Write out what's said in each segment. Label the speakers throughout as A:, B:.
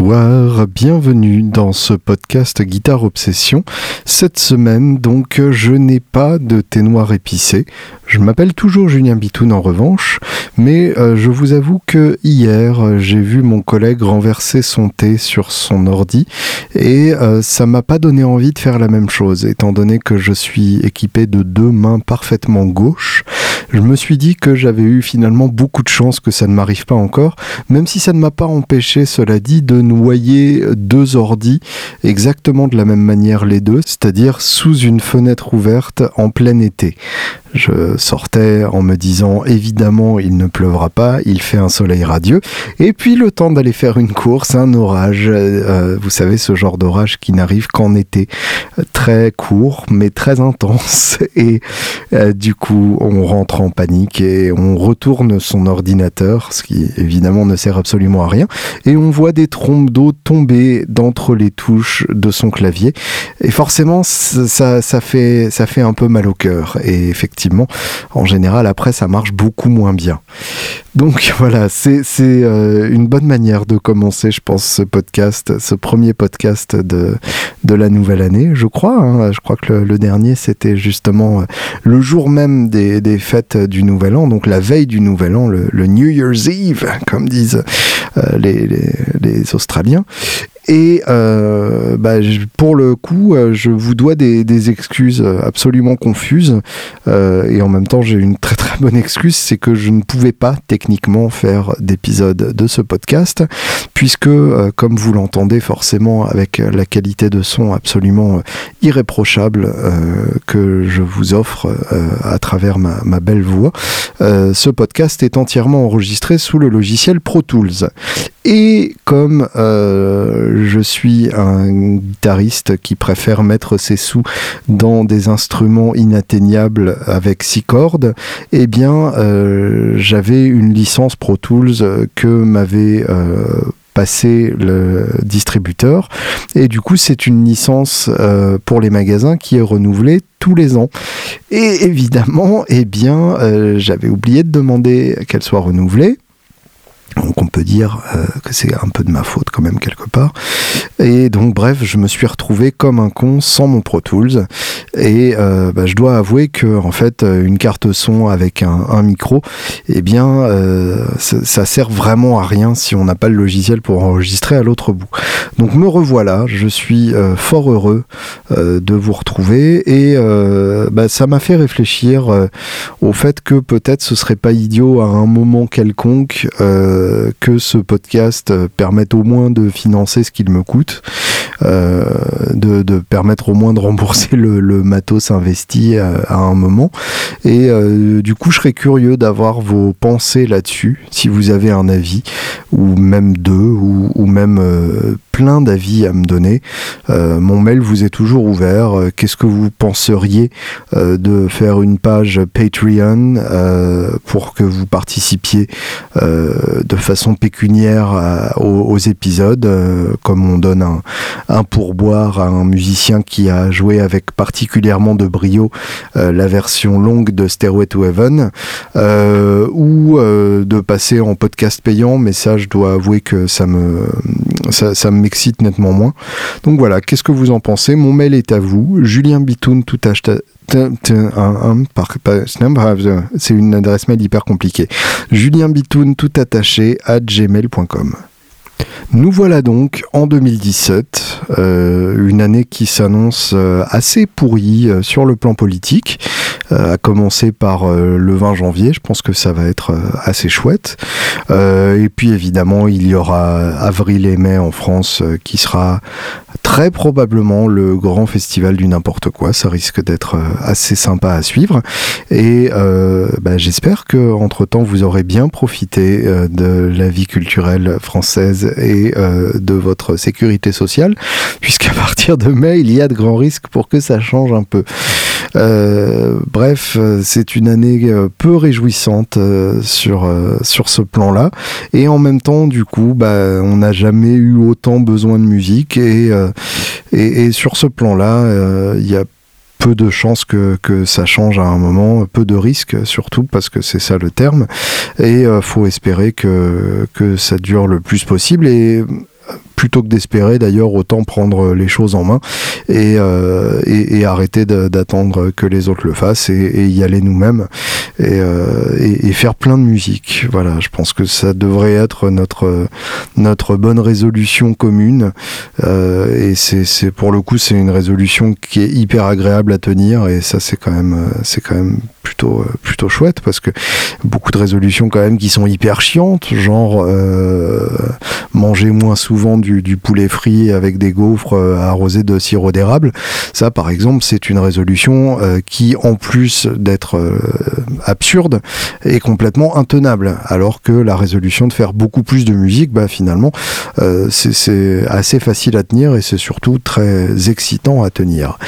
A: bonsoir, bienvenue dans ce podcast Guitare Obsession. Cette semaine, donc, je n'ai pas de thé noir épicé. Je m'appelle toujours Julien Bitoun en revanche, mais euh, je vous avoue que hier, j'ai vu mon collègue renverser son thé sur son ordi et euh, ça m'a pas donné envie de faire la même chose, étant donné que je suis équipé de deux mains parfaitement gauches. Je me suis dit que j'avais eu finalement beaucoup de chance que ça ne m'arrive pas encore, même si ça ne m'a pas empêché, cela dit, de noyer deux ordis exactement de la même manière les deux, c'est-à-dire sous une fenêtre ouverte en plein été. Je sortais en me disant évidemment il ne pleuvra pas, il fait un soleil radieux. Et puis le temps d'aller faire une course, un orage, euh, vous savez ce genre d'orage qui n'arrive qu'en été, très court mais très intense. Et euh, du coup on rentre en panique et on retourne son ordinateur, ce qui évidemment ne sert absolument à rien. Et on voit des trompes d'eau tomber d'entre les touches de son clavier. Et forcément ça, ça, fait, ça fait un peu mal au cœur. Et effectivement en général, après, ça marche beaucoup moins bien. Donc voilà, c'est euh, une bonne manière de commencer, je pense, ce podcast, ce premier podcast de, de la nouvelle année, je crois. Hein. Je crois que le, dernier, c'était justement euh, le jour même des, des, fêtes du Nouvel An, donc la veille du Nouvel An, le, New Year's Eve, comme disent les, les, Australiens. Et euh, bah, pour le coup, euh, je vous dois des, excuses absolument confuses. Euh, et en même temps, j'ai une très très bonne excuse, c'est que je ne pouvais pas techniquement faire d'épisode de ce podcast, puisque, comme vous l'entendez forcément avec la qualité de son absolument irréprochable que je vous offre à travers ma, ma belle voix, ce podcast est entièrement enregistré sous le logiciel Pro Tools. Et comme je suis un guitariste qui préfère mettre ses sous dans des instruments inatteignables avec six cordes, eh bien, euh, j'avais une licence Pro Tools que m'avait euh, passé le distributeur. Et du coup c'est une licence euh, pour les magasins qui est renouvelée tous les ans. Et évidemment eh bien j'avais oublié de demander qu'elle soit renouvelée donc on peut dire euh, que c'est un peu de ma faute quand même quelque part. Et donc bref, je me suis retrouvé comme un con sans mon Pro Tools. Et euh, bah, je dois avouer que en fait une carte son avec un, micro, eh bien euh, ça, sert vraiment à rien si on n'a pas le logiciel pour enregistrer à l'autre bout. Donc me revoilà, je suis fort heureux de vous retrouver et bah, ça m'a fait réfléchir au fait que peut-être ce serait pas idiot à un moment quelconque. Euh, que ce podcast permette au moins de financer ce qu'il me coûte, euh, de, permettre au moins de rembourser le, matos investi à, un moment. Et euh, du coup, je serais curieux d'avoir vos pensées là-dessus, si vous avez un avis, ou même deux, ou même plein d'avis à me donner. mon mail vous est toujours ouvert. Qu'est-ce que vous penseriez de faire une page Patreon pour que vous participiez de façon pécuniaire euh, aux, épisodes, euh, comme on donne un, pourboire à un musicien qui a joué avec particulièrement de brio euh, la version longue de Stairway to Heaven, ou de passer en podcast payant, mais ça je dois avouer que ça me ça, m'excite nettement moins. Donc voilà, qu'est-ce que vous en pensez? Mon mail est à vous, Julien Bitoun, tout c'est une adresse mail hyper compliquée. Julien Bitoun, tout attaché, à gmail.com. Nous voilà donc en 2017, euh, une année qui s'annonce euh, assez pourrie euh, sur le plan politique, à commencer par le 20 janvier, je pense que ça va être assez chouette. et puis évidemment, il y aura avril et mai en France qui sera très probablement le grand festival du n'importe quoi. Ça risque d'être assez sympa à suivre. Et bah, j'espère que entre temps vous aurez bien profité de la vie culturelle française et euh, de votre sécurité sociale, puisqu'à partir de mai, il y a de grands risques pour que ça change un peu. Euh, bref, c'est une année euh, peu réjouissante sur, sur ce plan-là. Et en même temps, du coup, bah, on n'a jamais eu autant besoin de musique. Et, et, et sur ce plan-là, il y a peu de chances que, que, ça change à un moment, peu de risques surtout parce que c'est ça le terme. Et euh, faut espérer que, que ça dure le plus possible. Et plutôt que d'espérer d'ailleurs, autant prendre les choses en main et, euh, et, arrêter d'attendre que les autres le fassent et, y aller nous-mêmes euh, et, faire plein de musique. Voilà, je pense que ça devrait être notre, notre bonne résolution commune euh, et c'est pour le coup c'est une résolution qui est hyper agréable à tenir et ça c'est quand même c'est quand même plutôt plutôt chouette parce que beaucoup de résolutions quand même qui sont hyper chiantes genre manger moins souvent du du, poulet frit avec des gaufres euh, arrosés de sirop d'érable. Ça, par exemple, c'est une résolution euh, qui, en plus d'être euh, absurde, est complètement intenable. Alors que la résolution de faire beaucoup plus de musique, bah, finalement, c'est assez facile à tenir et c'est surtout très excitant à tenir.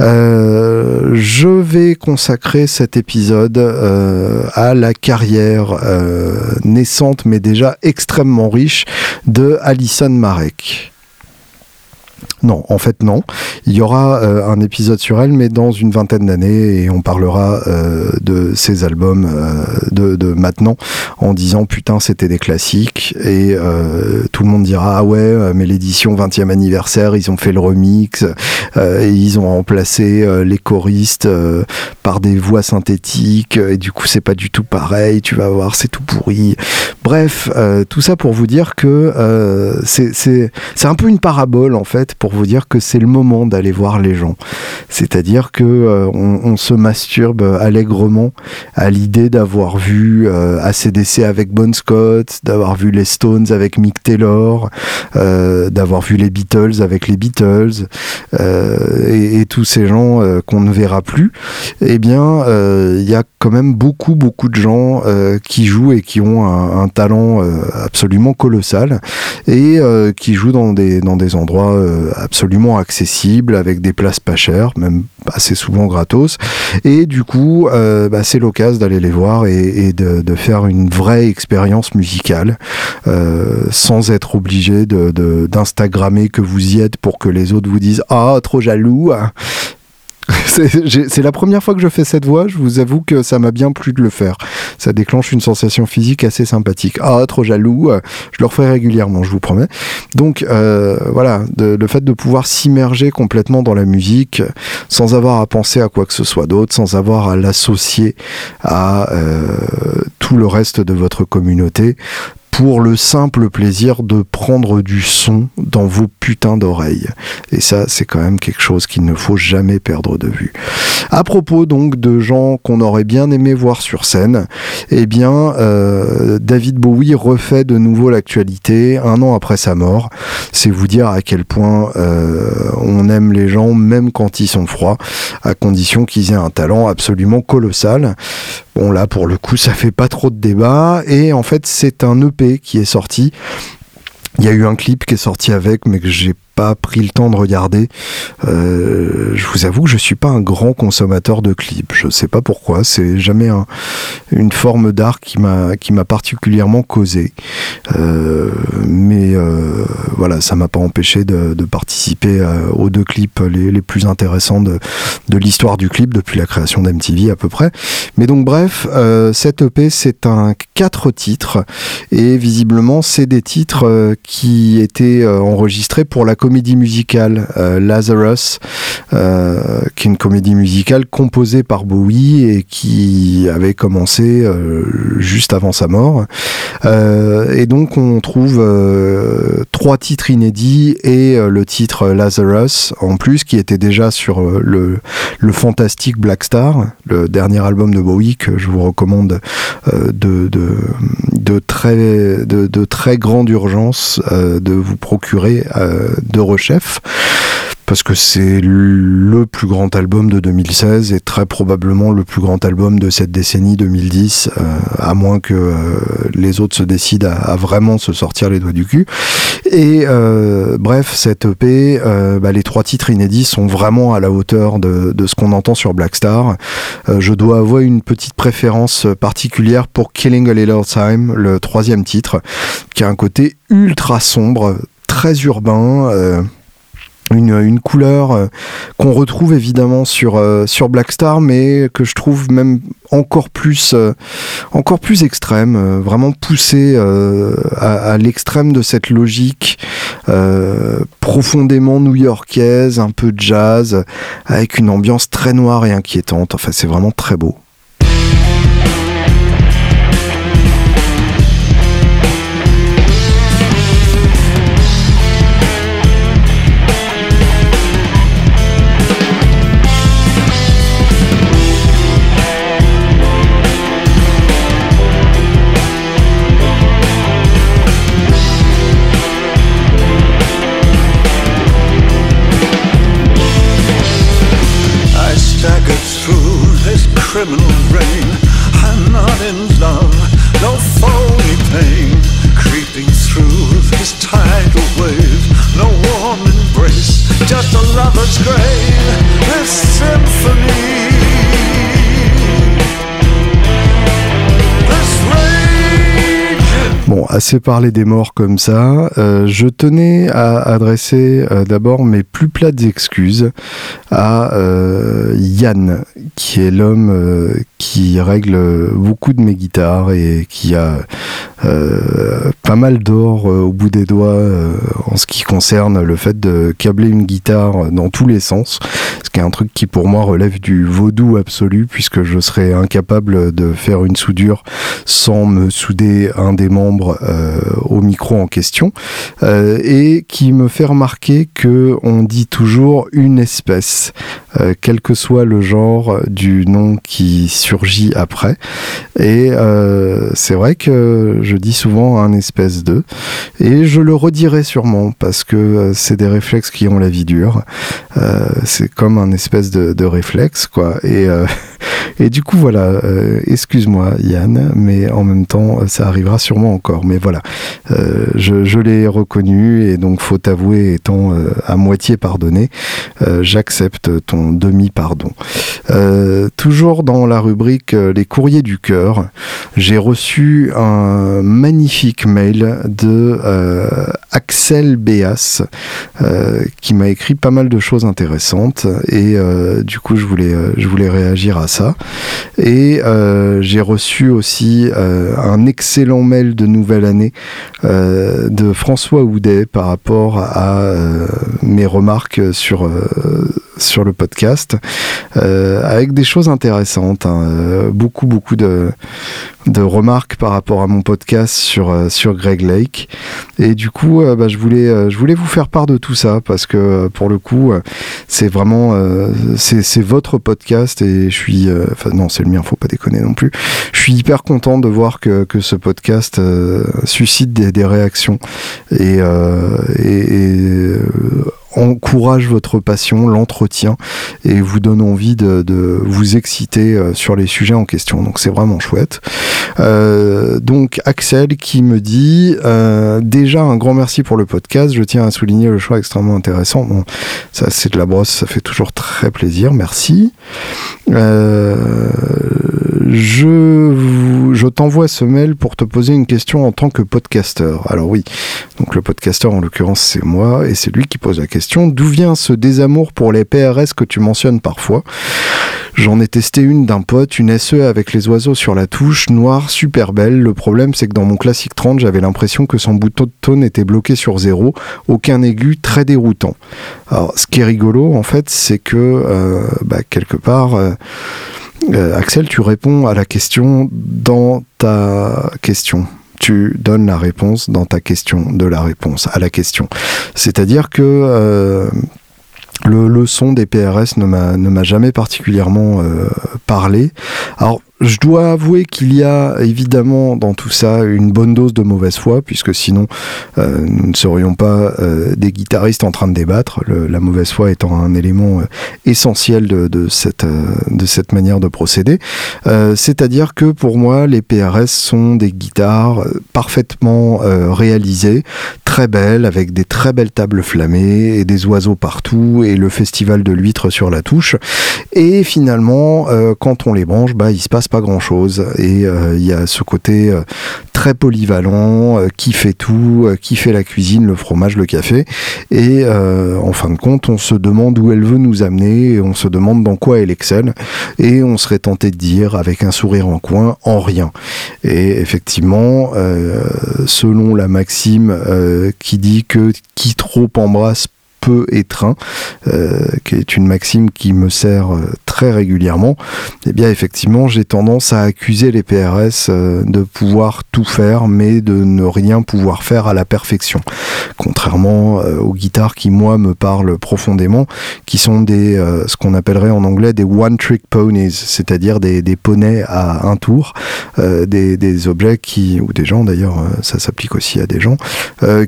A: Je vais consacrer cet épisode à la carrière naissante mais déjà extrêmement riche de Alison. Marek. Non, en fait non. Il y aura euh, un épisode sur elle, mais dans une vingtaine d'années, et on parlera euh, de ses albums euh, de, maintenant, en disant putain c'était des classiques, et tout le monde dira ah ouais, mais l'édition 20e anniversaire, ils ont fait le remix, et ils ont remplacé les choristes par des voix synthétiques, et du coup c'est pas du tout pareil, tu vas voir, c'est tout pourri. Bref, tout ça pour vous dire que c'est un peu une parabole en fait pour vous dire que c'est le moment d'aller voir les gens. C'est-à-dire que euh, on, se masturbe allègrement à l'idée d'avoir vu euh, ACDC avec Bon Scott, d'avoir vu les Stones avec Mick Taylor, euh, d'avoir vu les Beatles avec les Beatles et, tous ces gens qu'on ne verra plus. Eh bien, il y a quand même beaucoup beaucoup de gens qui jouent et qui ont un, un talent absolument colossal et qui jouent dans des dans des endroits absolument accessible avec des places pas chères, même assez souvent gratos. Et du coup, euh, bah, c'est l'occasion d'aller les voir et, de, faire une vraie expérience musicale euh, sans être obligé d'instagrammer que vous y êtes pour que les autres vous disent ah trop jaloux c'est la première fois que je fais cette voix, je vous avoue que ça m'a bien plu de le faire. Ça déclenche une sensation physique assez sympathique. Ah, trop jaloux, euh, je le referai régulièrement, je vous promets. Donc euh, voilà, le fait de pouvoir s'immerger complètement dans la musique sans avoir à penser à quoi que ce soit d'autre, sans avoir à l'associer à euh, tout le reste de votre communauté, pour le simple plaisir de prendre du son dans vos putains d'oreilles. Et ça, c'est quand même quelque chose qu'il ne faut jamais perdre de vue. À propos donc de gens qu'on aurait bien aimé voir sur scène, eh bien, euh, David Bowie refait de nouveau l'actualité un an après sa mort. C'est vous dire à quel point euh, on aime les gens même quand ils sont froids, à condition qu'ils aient un talent absolument colossal. Bon là pour le coup ça fait pas trop de débat et en fait c'est un EP qui est sorti. Il y a eu un clip qui est sorti avec mais que j'ai pris le temps de regarder. Euh, je vous avoue que je suis pas un grand consommateur de clips. Je sais pas pourquoi. C'est jamais une forme d'art qui m'a qui m'a particulièrement causé. Euh, mais euh, voilà, ça m'a pas empêché de, participer aux deux clips les, les plus intéressants de, de l'histoire du clip depuis la création d'MTV à peu près. Mais donc bref, cette EP c'est un quatre titres et visiblement c'est des titres qui étaient enregistrés pour la comédie musicale euh, Lazarus, euh, qui est une comédie musicale composée par Bowie et qui avait commencé euh, juste avant sa mort. et donc on trouve trois titres inédits et le titre Lazarus en plus, qui était déjà sur le, fantastique Black Star, le dernier album de Bowie que je vous recommande de, de, de, très, de, très grande urgence de vous procurer de Rechef parce que c'est le plus grand album de 2016 et très probablement le plus grand album de cette décennie 2010, euh, à moins que euh, les autres se décident à, vraiment se sortir les doigts du cul. Et euh, bref, cette EP, bah, les trois titres inédits sont vraiment à la hauteur de, de ce qu'on entend sur Black Star. je dois avoir une petite préférence particulière pour Killing a Little Time, le troisième titre, qui a un côté ultra sombre, très urbain une, couleur euh, qu'on retrouve évidemment sur, euh, sur Blackstar, mais que je trouve même encore plus, euh, extrême, vraiment poussé à, l'extrême de cette logique profondément new-yorkaise, un peu jazz, avec une ambiance très noire et inquiétante. Enfin, c'est vraiment très beau. Assez parlé des morts comme ça. Euh, je tenais à adresser euh, d'abord mes plus plates excuses à euh, Yann, qui est l'homme qui règle beaucoup de mes guitares et qui a pas mal d'or au bout des doigts en ce qui concerne le fait de câbler une guitare dans tous les sens, ce qui est un truc qui pour moi relève du vaudou absolu puisque je serais incapable de faire une soudure sans me souder un des membres euh, au micro en question euh, et qui me fait remarquer que on dit toujours une espèce, euh, quel que soit le genre du nom qui surgit après. Et c'est vrai que je dis souvent un espèce de, et je le redirai sûrement parce que c'est des réflexes qui ont la vie dure. c'est comme un espèce de, réflexe, quoi. Et et du coup, voilà, euh, excuse-moi Yann, mais en même temps, ça arrivera sûrement encore. Mais voilà, euh, je, l'ai reconnu et donc, faut avouer, étant euh, à moitié pardonné, j'accepte ton demi-pardon. toujours dans la rubrique Les courriers du cœur, j'ai reçu un magnifique mail de Axel Béas qui m'a écrit pas mal de choses intéressantes et du coup, je voulais, je voulais réagir à ça. Et euh, j'ai reçu aussi euh, un excellent mail de nouvelle année euh, de François Houdet par rapport à mes remarques sur sur le podcast, avec des choses intéressantes, hein. beaucoup beaucoup de, de remarques par rapport à mon podcast sur sur Greg Lake, et du coup, bah, je voulais je voulais vous faire part de tout ça parce que pour le coup, c'est vraiment c'est votre podcast et je suis enfin non, c'est le mien, faut pas déconner non plus. Je suis hyper content de voir que, que ce podcast euh, suscite des, des, réactions euh, et encourage votre passion, l'entretien et vous donne envie de, vous exciter euh, sur les sujets en question. Donc c'est vraiment chouette. Euh, donc Axel qui me dit euh, déjà un grand merci pour le podcast. Je tiens à souligner le choix extrêmement intéressant. Ça c'est de la brosse, ça fait toujours très plaisir. Merci. je je t'envoie ce mail pour te poser une question en tant que podcasteur. Alors oui, donc le podcasteur en l'occurrence c'est moi et c'est lui qui pose la question d'où vient ce désamour pour les PRS que tu mentionnes parfois? J'en ai testé une d'un pote, une SE avec les oiseaux sur la touche, noire, super belle. Le problème, c'est que dans mon classique 30, j'avais l'impression que son bouton de tone était bloqué sur zéro, aucun aigu, très déroutant. Alors, ce qui est rigolo, en fait, c'est que, euh, bah, quelque part, euh, euh, Axel, tu réponds à la question dans ta question tu donnes la réponse dans ta question de la réponse à la question. C'est-à-dire que euh, le, son des PRS ne m'a jamais particulièrement euh, parlé. Alors je dois avouer qu'il y a évidemment dans tout ça une bonne dose de mauvaise foi, puisque sinon euh, nous ne serions pas euh, des guitaristes en train de débattre, la mauvaise foi étant un élément euh, essentiel de, cette, de cette manière de procéder. C'est-à-dire que pour moi, les PRS sont des guitares parfaitement réalisées, très belles, avec des très belles tables flammées et des oiseaux partout, et le festival de l'huître sur la touche. Et finalement, quand on les branche, bah, il se passe pas grand chose. Et il y a ce côté très polyvalent, qui fait tout, qui fait la cuisine, le fromage, le café. Et en fin de compte, on se demande où elle veut nous amener, et on se demande dans quoi elle excelle. Et on serait tenté de dire, avec un sourire en coin, en rien. Et effectivement, selon la maxime qui dit que qui trop embrasse peu étreint, euh, qui est une maxime qui me sert euh, très régulièrement, eh bien effectivement j'ai tendance à accuser les PRS euh, de pouvoir tout faire mais de ne rien pouvoir faire à la perfection. Contrairement aux guitares qui moi me parlent profondément, qui sont des ce qu'on appellerait en anglais des one trick ponies, c'est-à-dire des, poneys à un tour, des, objets qui ou des gens d'ailleurs, ça s'applique aussi à des gens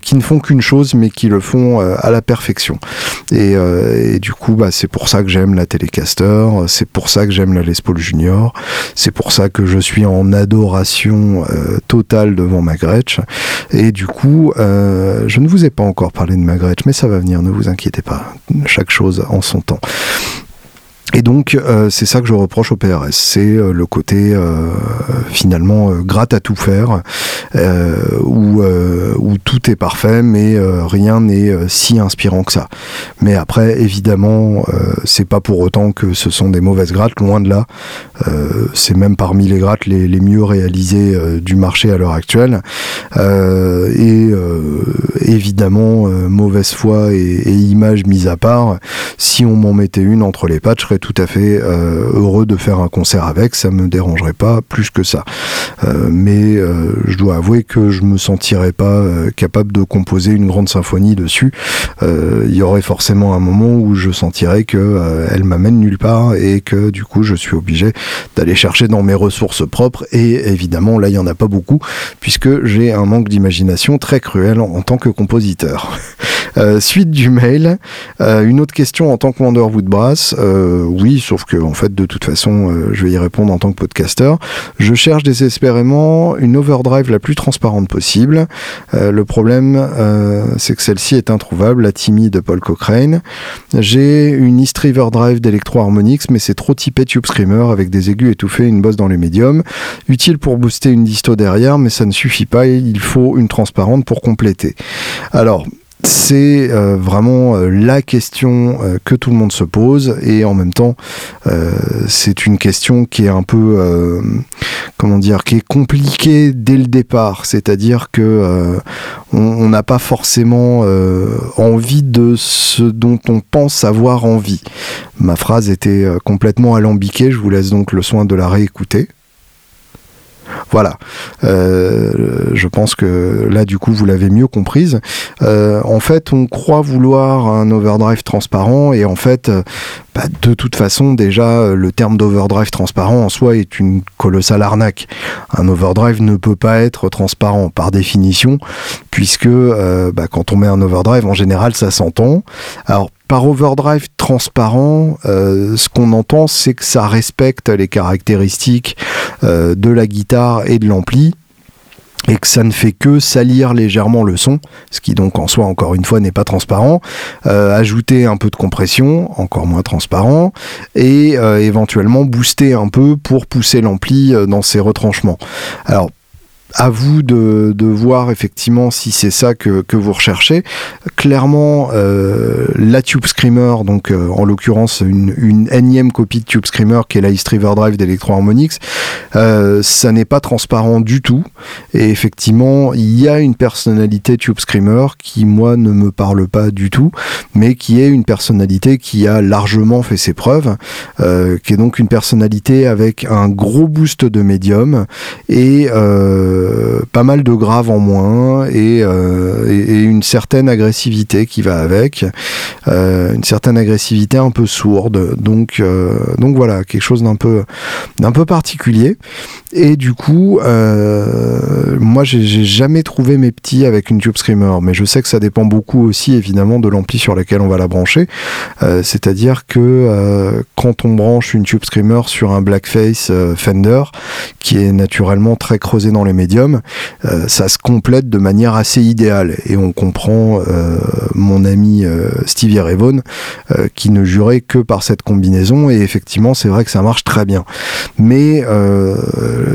A: qui ne font qu'une chose mais qui le font à la perfection euh, et, du coup, bah, c'est pour ça que j'aime la Telecaster, c'est pour ça que j'aime la Les Paul Junior, c'est pour ça que je suis en adoration euh, totale devant ma Gretsch. Et du coup, euh, je ne vous ai pas encore parlé de ma Gretsch, mais ça va venir, ne vous inquiétez pas. Chaque chose en son temps. Et donc, euh, c'est ça que je reproche au PRS, c'est euh, le côté euh, finalement gratte à tout faire, où, où tout est parfait, mais rien n'est si inspirant que ça. Mais après, évidemment, c'est pas pour autant que ce sont des mauvaises grattes, loin de là. c'est même parmi les grattes les, les mieux réalisées du marché à l'heure actuelle. et évidemment, mauvaise foi et, et, image mise à part, si on m'en mettait une entre les pattes, je serais tout à fait euh, heureux de faire un concert avec, ça me dérangerait pas plus que ça. Euh, mais euh, je dois avouer que je me sentirais pas capable de composer une grande symphonie dessus. Il y aurait forcément un moment où je sentirais que elle m'amène nulle part et que du coup je suis obligé d'aller chercher dans mes ressources propres et évidemment là il y en a pas beaucoup puisque j'ai un manque d'imagination très cruel en, tant que compositeur. suite du mail, une autre question en tant que Wonderwood Brass oui, sauf que en fait, de toute façon, euh, je vais y répondre en tant que podcaster. Je cherche désespérément une overdrive la plus transparente possible. Euh, le problème, euh, c'est que celle-ci est introuvable, la Timmy de Paul Cochrane. J'ai une East River Drive d'Electro Harmonix, mais c'est trop typé Tube Screamer avec des aigus étouffés une bosse dans les médiums. Utile pour booster une disto derrière, mais ça ne suffit pas. Il faut une transparente pour compléter. Alors, c'est euh, vraiment euh, la question euh, que tout le monde se pose. Et en même temps c'est une question qui est un peu comment dire qui est compliquée dès le départ. C'est-à-dire que on n'a pas forcément envie de ce dont on pense avoir envie. Ma phrase était complètement alambiquée. Je vous laisse donc le soin de la réécouter voilà. Euh, je pense que là, du coup, vous l'avez mieux comprise. Euh, en fait, on croit vouloir un overdrive transparent et en fait, euh, bah, de toute façon, déjà, le terme d'overdrive transparent en soi est une colossale arnaque. Un overdrive ne peut pas être transparent par définition, puisque bah, quand on met un overdrive, en général, ça s'entend. Alors, par overdrive transparent, euh, ce qu'on entend, c'est que ça respecte les caractéristiques euh, de la guitare et de l'ampli et que ça ne fait que salir légèrement le son, ce qui donc en soi encore une fois n'est pas transparent, euh, ajouter un peu de compression, encore moins transparent, et éventuellement booster un peu pour pousser l'ampli dans ses retranchements. Alors à vous de, voir effectivement si c'est ça que, vous recherchez. Clairement, euh, la Tube Screamer, donc euh, en l'occurrence une, énième copie de Tube Screamer qui est la East River Drive d'Electro Harmonix, euh, ça n'est pas transparent du tout. Et effectivement, il y a une personnalité Tube Screamer qui, moi, ne me parle pas du tout, mais qui est une personnalité qui a largement fait ses preuves, qui est donc une personnalité avec un gros boost de médium et pas mal de graves en moins euh, et, et, une certaine agressivité qui va avec, euh, une certaine agressivité un peu sourde. Donc, donc voilà, quelque chose d'un peu, d'un peu particulier. Et du coup, moi, j'ai jamais trouvé mes petits avec une Tube Screamer, mais je sais que ça dépend beaucoup aussi, évidemment, de l'ampli sur lequel on va la brancher. C'est-à-dire que quand on branche une Tube Screamer sur un Blackface Fender, qui est naturellement très creusé dans les médias, médium, ça se complète de manière assez idéale. Et on comprend mon ami Stevie Ray qui ne jurait que par cette combinaison. Et effectivement, c'est vrai que ça marche très bien. Mais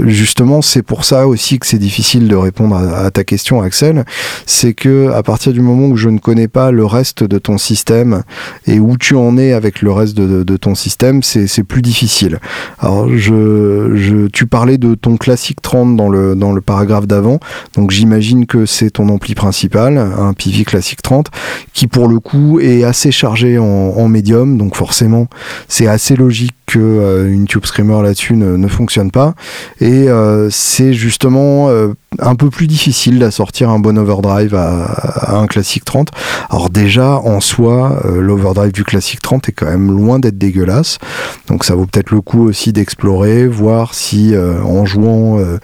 A: justement, c'est pour ça aussi que c'est difficile de répondre à, ta question, Axel. C'est que à partir du moment où je ne connais pas le reste de ton système et où tu en es avec le reste de, ton système, c'est plus difficile. Alors, je, tu parlais de ton classique 30 dans le, dans le paragraphe d'avant, donc j'imagine que c'est ton ampli principal, un PV classique 30, qui pour le coup est assez chargé en, médium, donc forcément c'est assez logique que euh, une Tube Screamer là-dessus ne, fonctionne pas. Et euh, c'est justement euh, un peu plus difficile d'assortir un bon overdrive à, un classique 30. Alors déjà, en soi, euh, l'overdrive du classique 30 est quand même loin d'être dégueulasse. Donc ça vaut peut-être le coup aussi d'explorer, voir si euh, en jouant euh,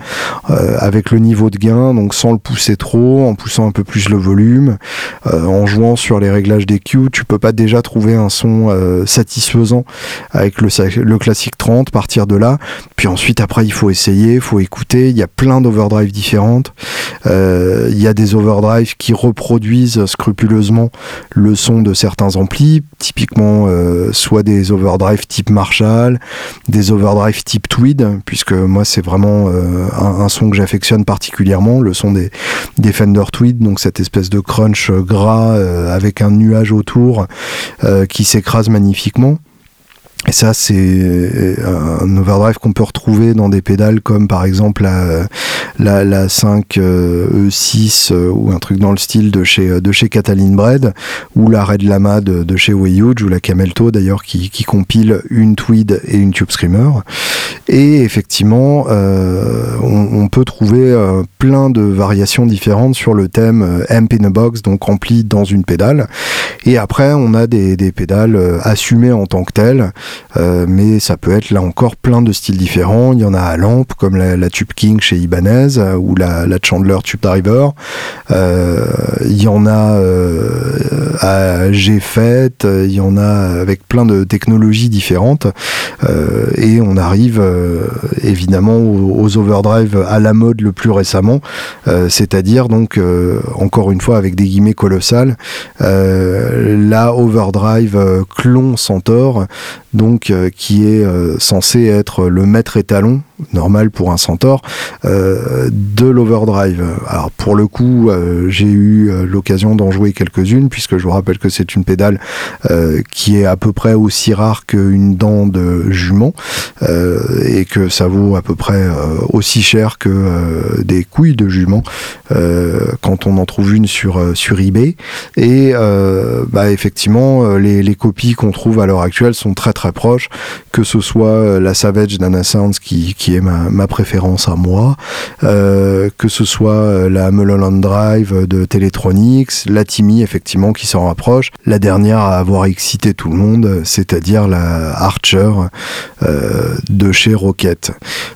A: avec le niveau de gain, donc sans le pousser trop, en poussant un peu plus le volume, en jouant sur les réglages des Q, tu peux pas déjà trouver un son satisfaisant avec le, le classique 30, partir de là. Puis ensuite, après, il faut essayer, il faut écouter. Il y a plein d'overdrive différents euh, il y a des overdrives qui reproduisent scrupuleusement le son de certains amplis, typiquement euh, soit des overdrives type Marshall, des overdrives type Tweed, puisque moi c'est vraiment euh, un, son que j'affectionne particulièrement, le son des, des Fender Tweed, donc cette espèce de crunch gras avec un nuage autour qui s'écrase magnifiquement. Et ça, c'est euh, un overdrive qu'on peut retrouver dans des pédales comme par exemple la, la, la 5 E6 euh, ou un truc dans le style de chez, de chez Cataline Bread ou la Red Lama de, de chez Wayhuge ou la Camelto d'ailleurs qui, qui compile une Tweed et une Tube Screamer. Et effectivement, euh, on, on, peut trouver euh, plein de variations différentes sur le thème Amp in a Box, donc rempli dans une pédale. Et après, on a des, des pédales assumées en tant que telles. Euh, mais ça peut être là encore plein de styles différents. Il y en a à lampe, comme la, Tube King chez Ibanez, euh, ou la, Chandler Tube Driver. Euh, il y en a à GFET, il y en a avec plein de technologies différentes. et on arrive évidemment aux, overdrive à la mode le plus récemment, c'est-à-dire donc encore une fois avec des guillemets colossales, la overdrive clon Centaur donc euh, qui est euh, censé être le maître étalon normal pour un Centaur euh, de l'overdrive. Alors pour le coup, j'ai eu l'occasion d'en jouer quelques-unes puisque je vous rappelle que c'est une pédale qui est à peu près aussi rare qu'une dent de jument et que ça vaut à peu près aussi cher que des couilles de jument quand on en trouve une sur sur eBay. Et bah effectivement, les, les copies qu'on trouve à l'heure actuelle sont très très proche, que ce soit euh, la Savage d'Anna Sounds qui, qui est ma, préférence à moi, euh, que ce soit euh, la Mulholland Drive de Teletronics, la Timmy effectivement qui s'en rapproche, la dernière à avoir excité tout le monde, c'est-à-dire la Archer de chez Rocket.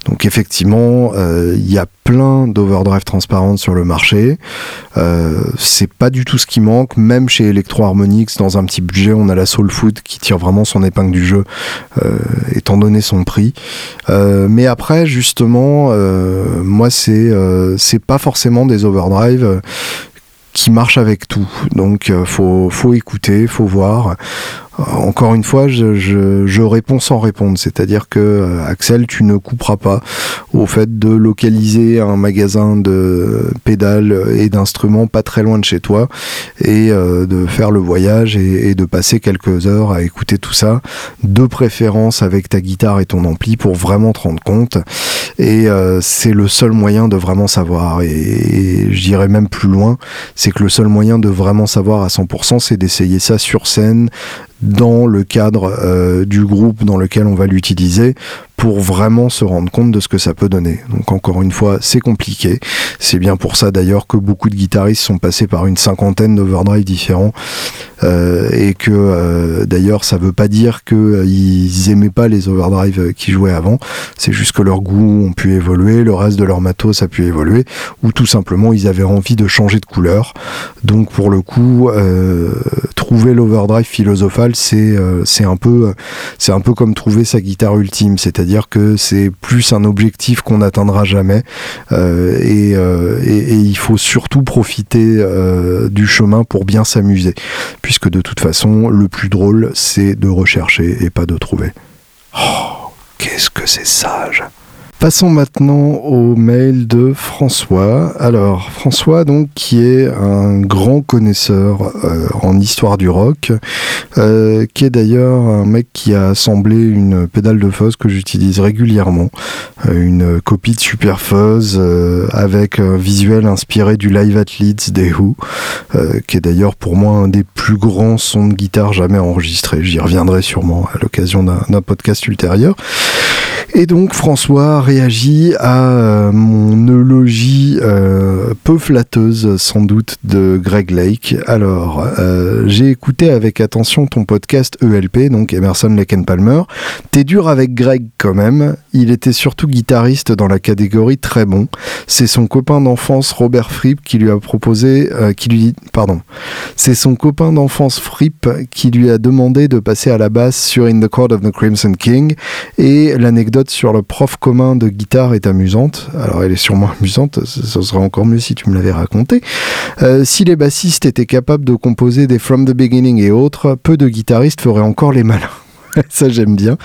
A: Donc effectivement, il y a plein d'overdrive transparentes sur le marché. Euh, c'est pas du tout ce qui manque, même chez Electro Harmonix, dans un petit budget, on a la Soul Food qui tire vraiment son épingle du jeu, euh, étant donné son prix. Euh, mais après, justement, moi, c'est c'est pas forcément des overdrive qui marchent avec tout. Donc, faut, faut écouter, faut voir encore une fois, je, réponds sans répondre. C'est-à-dire que, euh, Axel, tu ne couperas pas au fait de localiser un magasin de pédales et d'instruments pas très loin de chez toi et euh, de faire le voyage et, de passer quelques heures à écouter tout ça, de préférence avec ta guitare et ton ampli pour vraiment te rendre compte. Et euh, c'est le seul moyen de vraiment savoir. Et, et je dirais même plus loin, c'est que le seul moyen de vraiment savoir à 100%, c'est d'essayer ça sur scène, dans le cadre euh, du groupe dans lequel on va l'utiliser pour vraiment se rendre compte de ce que ça peut donner. Donc encore une fois, c'est compliqué. C'est bien pour ça d'ailleurs que beaucoup de guitaristes sont passés par une cinquantaine d'overdrive différents euh, et que euh, d'ailleurs ça veut pas dire qu'ils euh, aimaient pas les overdrive qui jouaient avant. C'est juste que leurs goûts ont pu évoluer, le reste de leur matos a pu évoluer ou tout simplement ils avaient envie de changer de couleur. Donc pour le coup, trouver l'overdrive philosophal, c'est c'est un peu c'est un peu comme trouver sa guitare ultime, c'est-à-dire c'est-à-dire que c'est plus un objectif qu'on n'atteindra jamais et, il faut surtout profiter du chemin pour bien s'amuser, puisque de toute façon, le plus drôle, c'est de rechercher et pas de trouver. Oh, qu'est-ce que c'est sage Passons maintenant au mail de François. Alors François donc qui est un grand connaisseur euh, en histoire du rock, euh, qui est d'ailleurs un mec qui a assemblé une pédale de fuzz que j'utilise régulièrement, euh, une copie de Super Fuzz avec un visuel inspiré du Live at Leeds des Who, qui est d'ailleurs pour moi un des plus grands sons de guitare jamais enregistrés. J'y reviendrai sûrement à l'occasion d'un podcast ultérieur. Et donc François réagit à euh, mon eulogie euh, peu flatteuse sans doute de Greg Lake. Alors, euh, j'ai écouté avec attention ton podcast ELP, donc Emerson Lake Palmer. T'es dur avec Greg quand même. Il était surtout guitariste dans la catégorie très bon. C'est son copain d'enfance Robert Fripp qui lui a proposé, qui lui, pardon, c'est son copain d'enfance Fripp qui lui a demandé de passer à la basse sur In the Court of the Crimson King. Et l'anecdote sur le prof commun de guitare est amusante. Alors elle est sûrement amusante, ce serait encore mieux si tu me l'avais raconté. Euh, si les bassistes étaient capables de composer des From the Beginning et autres, peu de guitaristes feraient encore les malins. ça j'aime bien.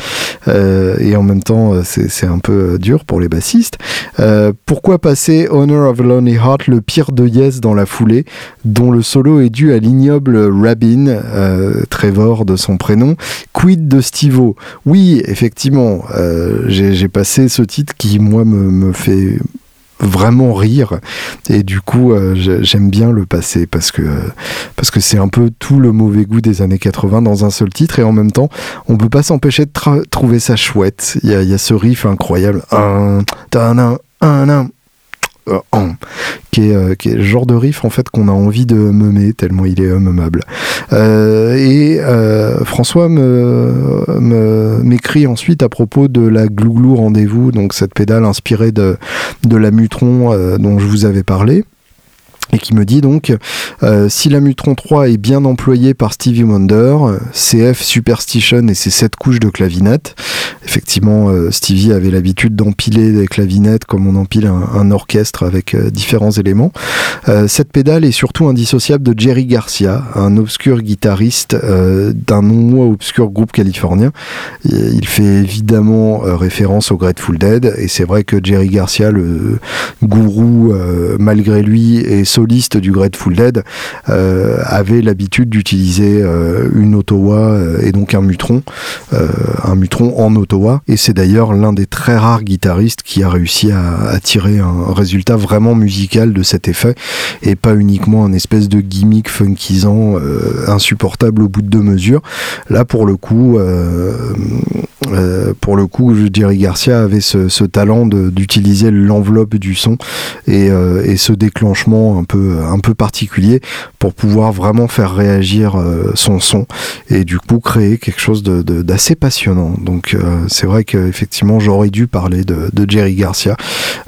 A: Euh, et en même temps, euh, c'est un peu dur pour les bassistes. Euh, pourquoi passer Honor of Lonely Heart, le pire de Yes dans la foulée, dont le solo est dû à l'ignoble Rabin, Trevor de son prénom, quid de Stivo Oui, effectivement, j'ai passé ce titre qui, moi, me fait vraiment rire. Et du coup euh, j'aime bien le passer parce que parce que c'est un peu tout le mauvais goût des années 80 dans un seul titre. Et en même temps on peut pas s'empêcher de trouver ça chouette. Il y a, y a, ce riff incroyable. Un, un, un, un qui, est, euh, qui est le genre de riff en fait qu'on a envie de meumer tellement il est meumable. Euh, et François m'écrit ensuite à propos de la Glouglou Rendez-vous, donc cette pédale inspirée de la Mutron dont je vous avais parlé et qui me dit donc euh, si la Mutron 3 est bien employée par Stevie Wonder, CF Superstition et ses 7 couches de clavinette. Effectivement, euh, Stevie avait l'habitude d'empiler des clavinettes comme on empile un, orchestre avec euh, différents éléments. cette pédale est surtout indissociable de Jerry Garcia, un obscur guitariste d'un non moins obscur groupe californien. Il fait évidemment référence au Grateful Dead et c'est vrai que Jerry Garcia, le gourou malgré lui, est du Grateful Dead euh, avait l'habitude d'utiliser euh, une Ottawa euh, et donc un Mutron, un Mutron en Ottawa. Et c'est d'ailleurs l'un des très rares guitaristes qui a réussi à, tirer un résultat vraiment musical de cet effet et pas uniquement un espèce de gimmick funkisant insupportable au bout de deux mesures. Là, pour le coup, pour le coup, Jerry Garcia avait ce, talent d'utiliser l'enveloppe du son et, et, ce déclenchement un peu, un peu particulier pour pouvoir vraiment faire réagir euh, son son et du coup créer quelque chose d'assez passionnant. Donc euh, c'est vrai qu'effectivement j'aurais dû parler de, Jerry Garcia.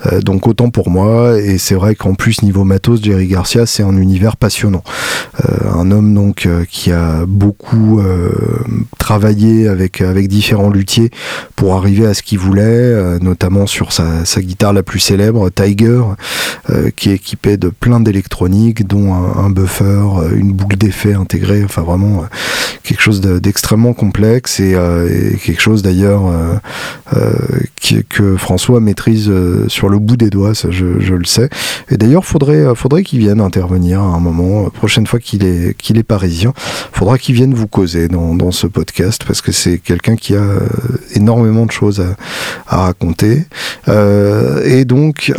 A: Euh, donc autant pour moi et c'est vrai qu'en plus niveau matos Jerry Garcia c'est un univers passionnant. un homme donc qui a beaucoup travaillé avec, avec différents luthiers pour arriver à ce qu'il voulait, notamment sur sa, sa, guitare la plus célèbre, Tiger, qui est équipée de plein d'électronique, dont un, buffer, euh, une boucle d'effet intégrée, enfin vraiment euh, quelque chose d'extrêmement complexe et, euh, quelque chose d'ailleurs que François maîtrise sur le bout des doigts, je, le sais. Et d'ailleurs, faudrait, faudrait qu'il vienne intervenir à un moment, prochaine fois qu'il est, qu'il est parisien, faudra qu'il vienne vous causer dans, ce podcast parce que c'est quelqu'un qui a énormément de choses à, à raconter. et donc,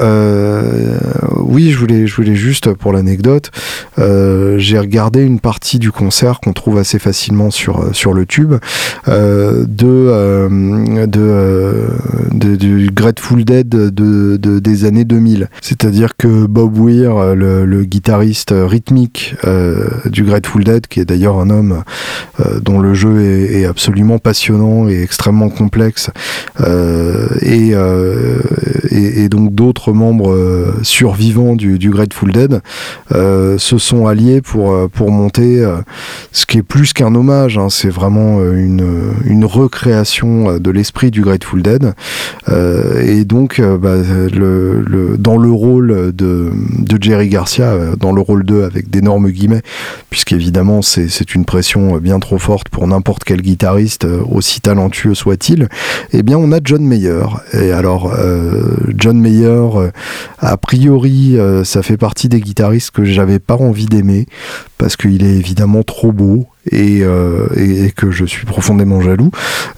A: oui, je voulais, je voulais juste pour l'anecdote, euh, j'ai regardé une partie du concert qu'on trouve assez facilement sur, euh, sur le tube euh, de, de, du Grateful Dead de, des années 2000. C'est-à-dire que Bob Weir, le, guitariste rythmique du Grateful Dead, qui est d'ailleurs un homme dont le jeu est, absolument passionnant et extrêmement complexe, complexe et, et, donc d'autres membres survivants du, du, Grateful Dead se sont alliés pour, pour monter ce qui est plus qu'un hommage, hein, c'est vraiment une, une recréation de l'esprit du Grateful Dead. et donc, bah, dans le rôle de, de Jerry Garcia, dans le rôle 2 avec d'énormes guillemets, puisqu'évidemment c'est une pression bien trop forte pour n'importe quel guitariste, euh, aussi talentueux soit-il, eh bien on a John Mayer. Et alors, euh, John Mayer, euh, a priori, ça fait partie des guitaristes que j'avais pas envie d'aimer, parce qu'il est évidemment trop beau, euh, et, et, que je suis profondément jaloux.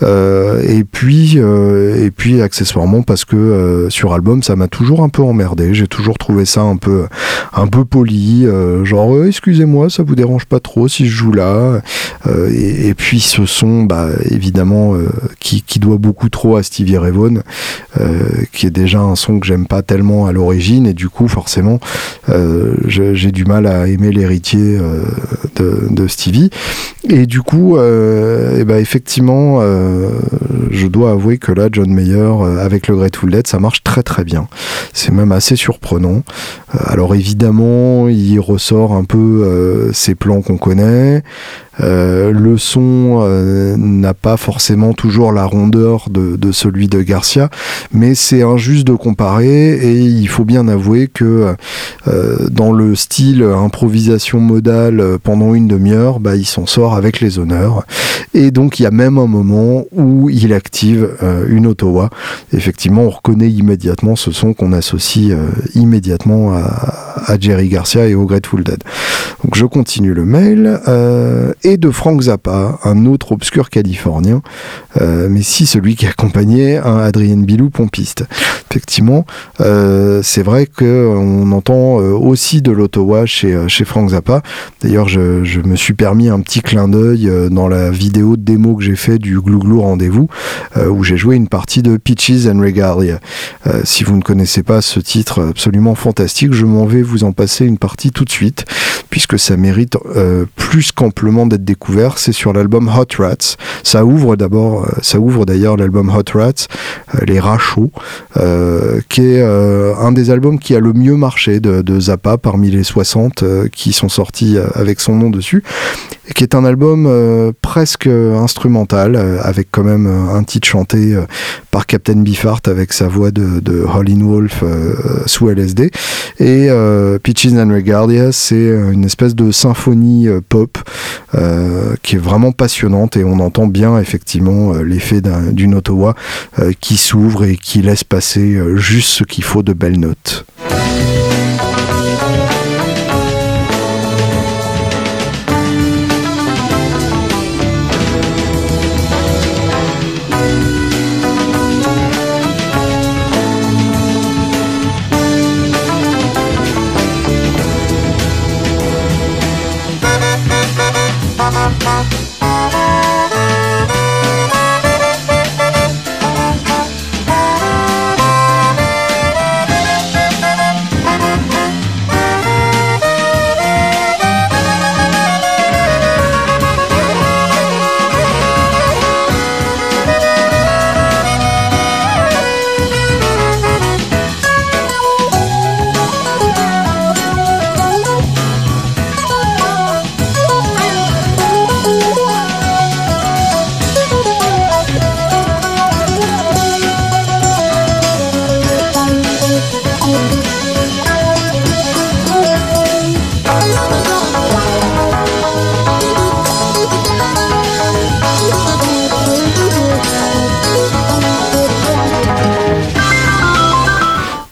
A: Euh, et puis euh, et puis accessoirement parce que sur album ça m'a toujours un peu emmerdé. J'ai toujours trouvé ça un peu un peu poli, genre excusez-moi ça vous dérange pas trop si je joue là. Et, et, puis ce son bah évidemment qui, qui, doit beaucoup trop à Stevie Ray Vaughan, qui est déjà un son que j'aime pas tellement à l'origine et du coup forcément j'ai du mal à aimer l'héritier de, de Stevie. Et du coup, euh, et ben effectivement, euh, je dois avouer que là, John Mayer, euh, avec le Grateful Dead, ça marche très très bien. C'est même assez surprenant. Alors évidemment, il ressort un peu ces plans qu'on connaît. Euh, le son euh, n'a pas forcément toujours la rondeur de, celui de Garcia, mais c'est injuste de comparer et il faut bien avouer que euh, dans le style improvisation modale pendant une demi-heure, bah, il s'en sort avec les honneurs. Et donc il y a même un moment où il active une Ottawa. Effectivement, on reconnaît immédiatement ce son qu'on associe immédiatement à, Jerry Garcia et au Grateful Dead. Donc je continue le mail de Frank Zappa, un autre obscur californien, euh, mais si celui qui accompagnait un Adrien Bilou pompiste. Effectivement, euh, c'est vrai qu'on entend euh, aussi de l'Ottawa chez, chez Frank Zappa. D'ailleurs, je, je, me suis permis un petit clin d'œil dans la vidéo de démo que j'ai fait du Glouglou Rendez-vous, où j'ai joué une partie de Peaches and Regalia. si vous ne connaissez pas ce titre absolument fantastique, je m'en vais vous en passer une partie tout de suite, puisque ça mérite plus qu'amplement d'être découvert, c'est sur l'album Hot Rats. Ça ouvre d'abord, euh, ça ouvre d'ailleurs l'album Hot Rats, euh, les rats chauds, euh, qui est un des albums qui a le mieux marché de, Zappa parmi les 60 qui sont sortis avec son nom dessus, et qui est un album presque instrumental avec quand même un titre chanté par Captain Beefheart avec sa voix de, de Wolf sous LSD et Peaches and Regalia c'est une espèce de symphonie pop euh, qui est vraiment passionnante et on entend bien effectivement euh, l'effet d'une Ottawa euh, qui s'ouvre et qui laisse passer juste ce qu'il faut de belles notes.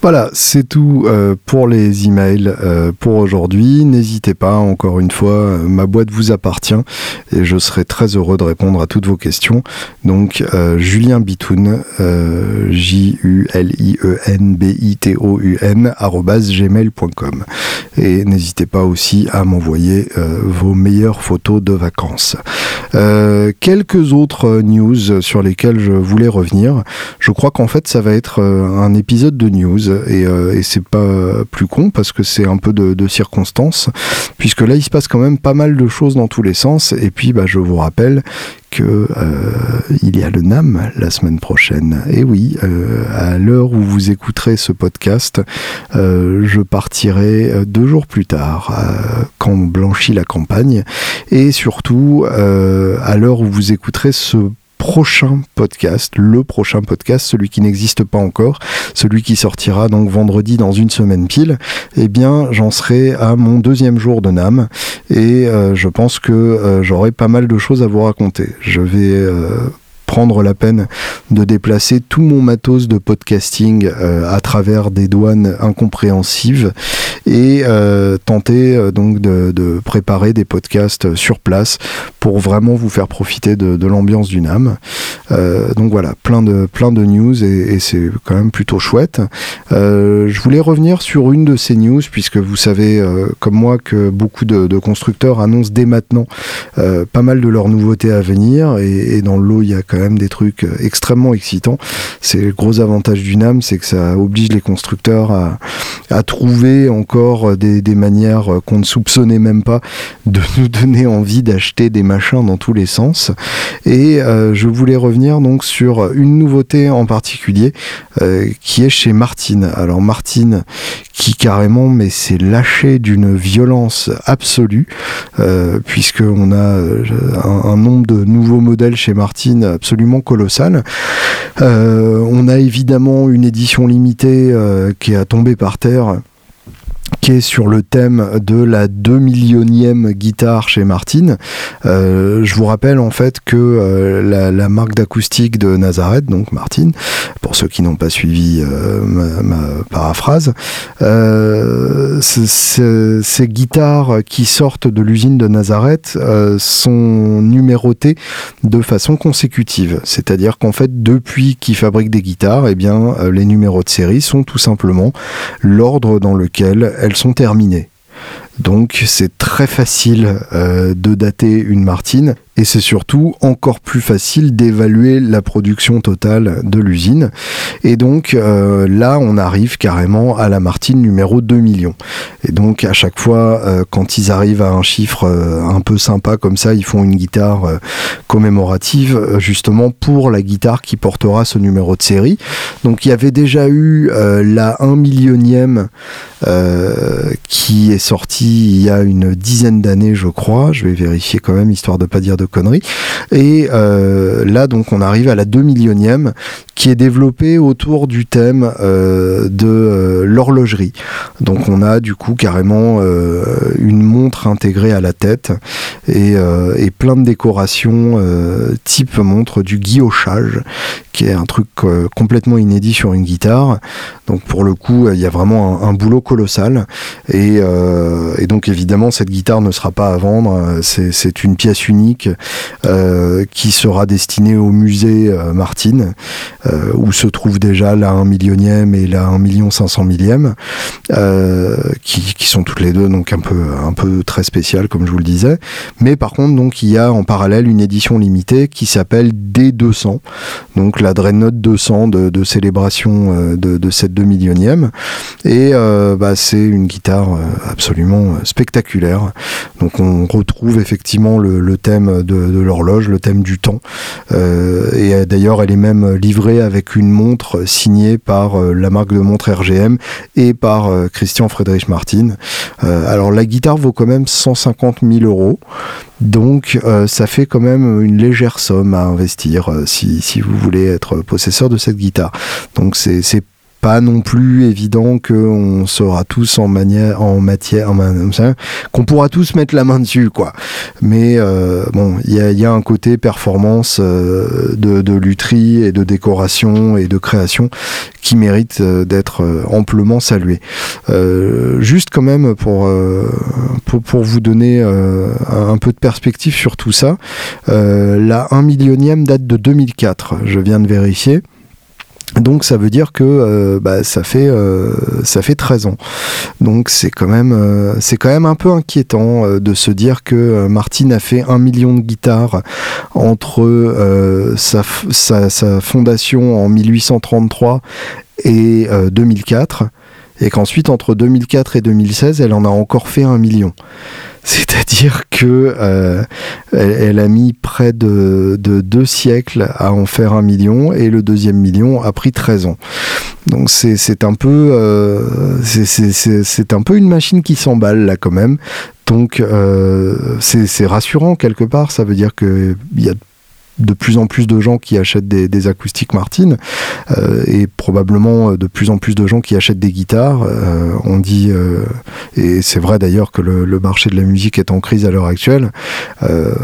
A: Voilà, c'est tout euh, pour les emails euh, pour aujourd'hui. N'hésitez pas, encore une fois, euh, ma boîte vous appartient et je serai très heureux de répondre à toutes vos questions. Donc, Julien Bitoun, J-U-L-I-E-N-B-I-T-O-U-N. Et n'hésitez pas aussi à m'envoyer vos meilleures photos de vacances. quelques autres news sur lesquelles je voulais revenir. Je crois qu'en fait, ça va être un épisode de news et, et c'est pas plus con parce que c'est un peu de, de circonstance, puisque là il se passe quand même pas mal de choses dans tous les sens. Et puis bah, je vous rappelle que il y a le NAM la semaine prochaine. Et oui, à l'heure où vous écouterez ce podcast, je partirai deux jours plus tard, quand blanchit la campagne, et surtout à l'heure où vous écouterez ce prochain podcast, le prochain podcast, celui qui n'existe pas encore, celui qui sortira donc vendredi dans une semaine pile, eh bien j'en serai à mon deuxième jour de NAM et euh, je pense que euh, j'aurai pas mal de choses à vous raconter. Je vais euh, prendre la peine de déplacer tout mon matos de podcasting à travers des douanes incompréhensives et euh, tenter euh, donc de, préparer des podcasts sur place pour vraiment vous faire profiter de, l'ambiance du NAM. donc voilà, plein de, plein de news et, c'est quand même plutôt chouette. je voulais revenir sur une de ces news puisque vous savez comme moi que beaucoup de, constructeurs annoncent dès maintenant pas mal de leurs nouveautés à venir et, et dans le lot il y a quand même des trucs euh, extrêmement excitants. C'est le gros avantage du NAM, c'est que ça oblige les constructeurs à, à trouver encore euh, des, manières euh, qu'on ne soupçonnait même pas de nous donner envie d'acheter des machins dans tous les sens. Et je voulais revenir donc sur une nouveauté en particulier qui est chez Martine. Alors Martine qui carrément mais c'est lâché d'une violence absolue puisqu'on a un, nombre de nouveaux modèles chez Martine absolument colossal. Euh, on a évidemment une édition limitée euh, qui à tomber par terre qui est sur le thème de la 2 millionième guitare chez Martin. Euh, je vous rappelle en fait que euh, la, marque d'acoustique de Nazareth, donc Martin, pour ceux qui n'ont pas suivi euh, ma, paraphrase, ces guitares qui sortent de l'usine de Nazareth sont numérotées de façon consécutive. C'est-à-dire qu'en fait, depuis qu'ils fabriquent des guitares, eh bien, les numéros de série sont tout simplement l'ordre dans lequel elles sont terminées. Donc c'est très facile euh, de dater une Martine et c'est surtout encore plus facile d'évaluer la production totale de l'usine. Et donc euh, là, on arrive carrément à la Martine numéro 2 millions. Et donc à chaque fois, euh, quand ils arrivent à un chiffre euh, un peu sympa comme ça, ils font une guitare commémorative justement pour la guitare qui portera ce numéro de série. Donc il y avait déjà eu la 1 millionième qui est sortie il y a une dizaine d'années, je crois. Je vais vérifier quand même, histoire de pas dire de conneries. Et euh, là, donc, on arrive à la 2 millionième qui est développée autour du thème euh, de euh, l'horlogerie. Donc, on a du coup carrément une montre intégrée à la tête et, plein de décorations type montre du guillochage qui est un truc complètement inédit sur une guitare. Donc pour le coup, il y a vraiment un, boulot colossal. Et, donc évidemment, cette guitare ne sera pas à vendre. C'est une pièce unique qui sera destiné au musée euh, Martine, euh, où se trouve déjà la 1 millionième et la 1 million 500 millième, qui, sont toutes les deux donc un peu, un peu très spéciales, comme je vous le disais. Mais par contre, donc, il y a en parallèle une édition limitée qui s'appelle D200, donc la Dreadnought 200 de, de célébration de, de, cette 2 millionième. Et bah, c'est une guitare absolument spectaculaire. Donc on retrouve effectivement le, le thème de, l'horloge, le thème du temps. Euh, et euh, d'ailleurs, elle est même livrée avec une montre signée par euh, la marque de montre RGM et par Christian Friedrich Martin. alors la guitare vaut quand même 150 000 euros. Donc ça fait quand même une légère somme à investir si, si, vous voulez être possesseur de cette guitare. Donc c'est pas non plus évident qu'on sera tous en manière, en matière, qu'on pourra tous mettre la main dessus, quoi. Mais euh, bon, il y a, un côté performance euh, de, de et de décoration et de création qui mérite euh, d'être amplement salué. juste quand même pour, pour, pour vous donner un peu de perspective sur tout ça, la 1 millionième date de 2004, je viens de vérifier. Donc ça veut dire que euh, bah, ça fait euh, ça fait 13 ans. Donc c'est quand même euh, c'est quand même un peu inquiétant de se dire que Martin a fait un million de guitares entre sa, sa, sa, fondation en 1833 et 2004 et qu'ensuite entre 2004 et 2016 elle en a encore fait un million. C'est-à-dire que euh, elle, a mis près de, deux siècles à en faire un million et le deuxième million a pris 13 ans. Donc c'est un peu euh, c'est un peu une machine qui s'emballe là quand même. Donc euh, c'est rassurant quelque part. Ça veut dire qu'il y a de plus en plus de gens qui achètent des, acoustiques Martin euh, et probablement euh, de plus en plus de gens qui achètent des guitares. Euh, on dit, et c'est vrai d'ailleurs que le, marché de la musique est en crise à l'heure actuelle,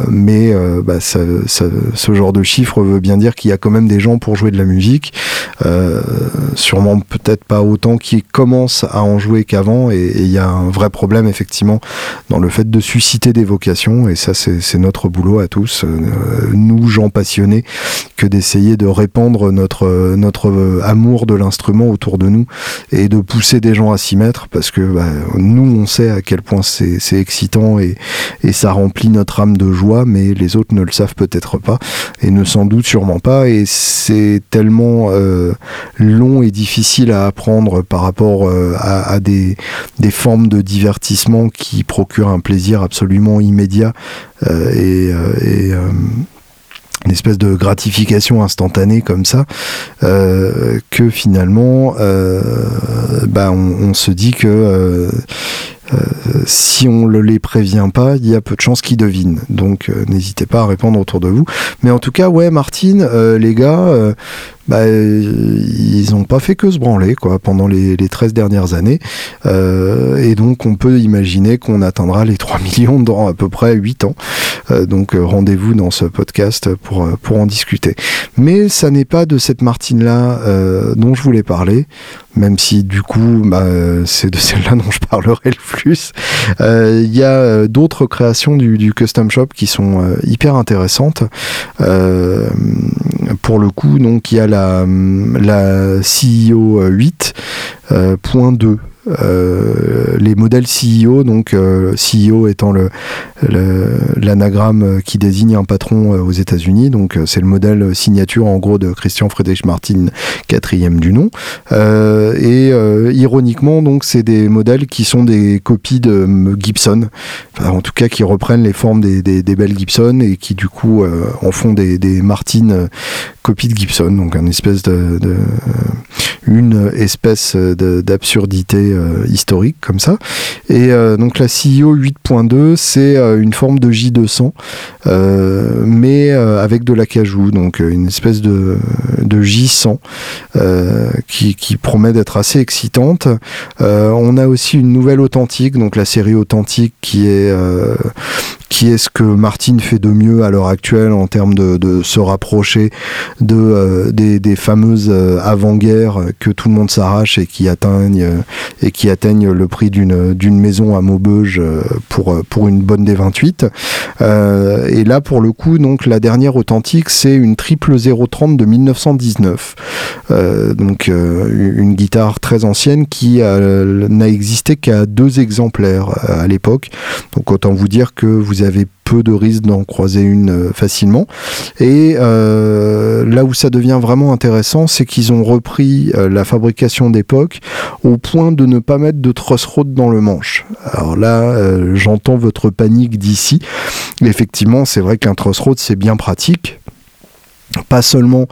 A: mais bah, ce genre de chiffre veut bien dire qu'il y a quand même des gens pour jouer de la musique, sûrement peut-être pas autant qui commencent à en jouer qu'avant, et il y a un vrai problème effectivement dans le fait de susciter des vocations, et ça c'est notre boulot à tous, nous gens passionnés que d'essayer de répandre notre, notre amour de l'instrument autour de nous et de pousser des gens à s'y mettre parce que bah, nous, on sait à quel point c'est excitant et, et ça remplit notre âme de joie, mais les autres ne le savent peut-être pas et ne s'en doutent sûrement pas. Et c'est tellement euh, long et difficile à apprendre par rapport euh, à, des, des formes de divertissement qui procurent un plaisir absolument immédiat euh, et une espèce de gratification instantanée comme ça, euh, que finalement, euh, bah on, se dit que euh, si on ne les prévient pas, il y a peu de chances qu'ils devinent. Donc n'hésitez pas à répondre autour de vous. Mais en tout cas, ouais, Martine, les gars, bah, ils n'ont pas fait que se branler quoi, pendant les, les 13 dernières années. et donc on peut imaginer qu'on atteindra les 3 millions dans à peu près 8 ans. donc rendez-vous dans ce podcast pour, pour en discuter. Mais ça n'est pas de cette Martine-là dont je voulais parler, même si du coup bah, c'est de celle-là dont je parlerai le plus. Euh, il y a euh, d'autres créations du, custom shop qui sont euh, hyper intéressantes. Pour le coup, donc il y a la, la CEO 8.2 euh, les modèles CEO, donc euh, CEO étant l'anagramme qui désigne un patron euh, aux États-Unis, donc c'est le modèle signature en gros de Christian Friedrich Martin, quatrième du nom. et ironiquement, donc c'est des modèles qui sont des copies de Gibson, en tout cas qui reprennent les formes des, belles Gibson et qui du coup en font des, des Martin copies de Gibson, donc une espèce d'absurdité euh, historique comme ça. Et euh, donc la CEO 8.2, c'est euh, une forme de J200, mais avec de l'acajou, donc une espèce de, de J100 qui, qui, promet d'être assez excitante. on a aussi une nouvelle authentique, donc la série authentique qui est qui est ce que Martine fait de mieux à l'heure actuelle en termes de, se rapprocher de des, fameuses avant-guerres que tout le monde s'arrache et qui atteignent et qui atteignent le prix d'une d'une maison à Maubeuge euh, pour euh, pour une bonne des 28. Euh, et là pour le coup donc la dernière authentique c'est une triple 030 de 1919. donc une guitare très ancienne qui n'a existé qu'à deux exemplaires à l'époque. Donc autant vous dire que vous avez de risque d'en croiser une euh, facilement. Et euh, là où ça devient vraiment intéressant, c'est qu'ils ont repris euh, la fabrication d'époque au point de ne pas mettre de truss rod dans le manche. Alors là, j'entends votre panique d'ici. Effectivement, c'est vrai qu'un truss rod c'est bien pratique pas seulement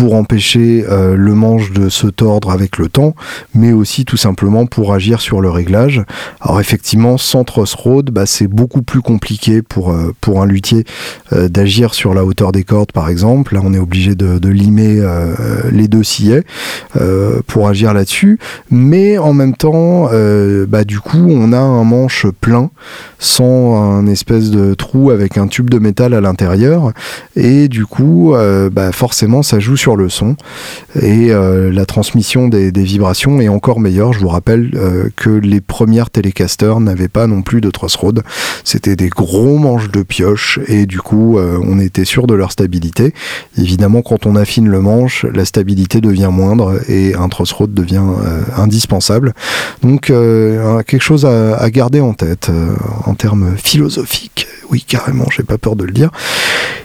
A: pour empêcher euh, le manche de se tordre avec le temps, mais aussi tout simplement pour agir sur le réglage. Alors effectivement, sans truss rod, bah, c'est beaucoup plus compliqué pour, euh, pour un luthier euh, d'agir sur la hauteur des cordes par exemple. Là, on est obligé de, de limer les deux sillets pour agir là-dessus. Mais en même temps, bah, du coup, on a un manche plein sans un espèce de trou avec un tube de métal à l'intérieur. Et du coup, bah, forcément, ça joue sur le son et euh, la transmission des, vibrations est encore meilleure. Je vous rappelle euh, que les premières télécasters n'avaient pas non plus de rod. C'était des gros manches de pioche et du coup euh, on était sûr de leur stabilité. Évidemment quand on affine le manche, la stabilité devient moindre et un rod devient indispensable. Donc quelque chose à, à, garder en tête en termes philosophiques. Oui carrément, j'ai pas peur de le dire.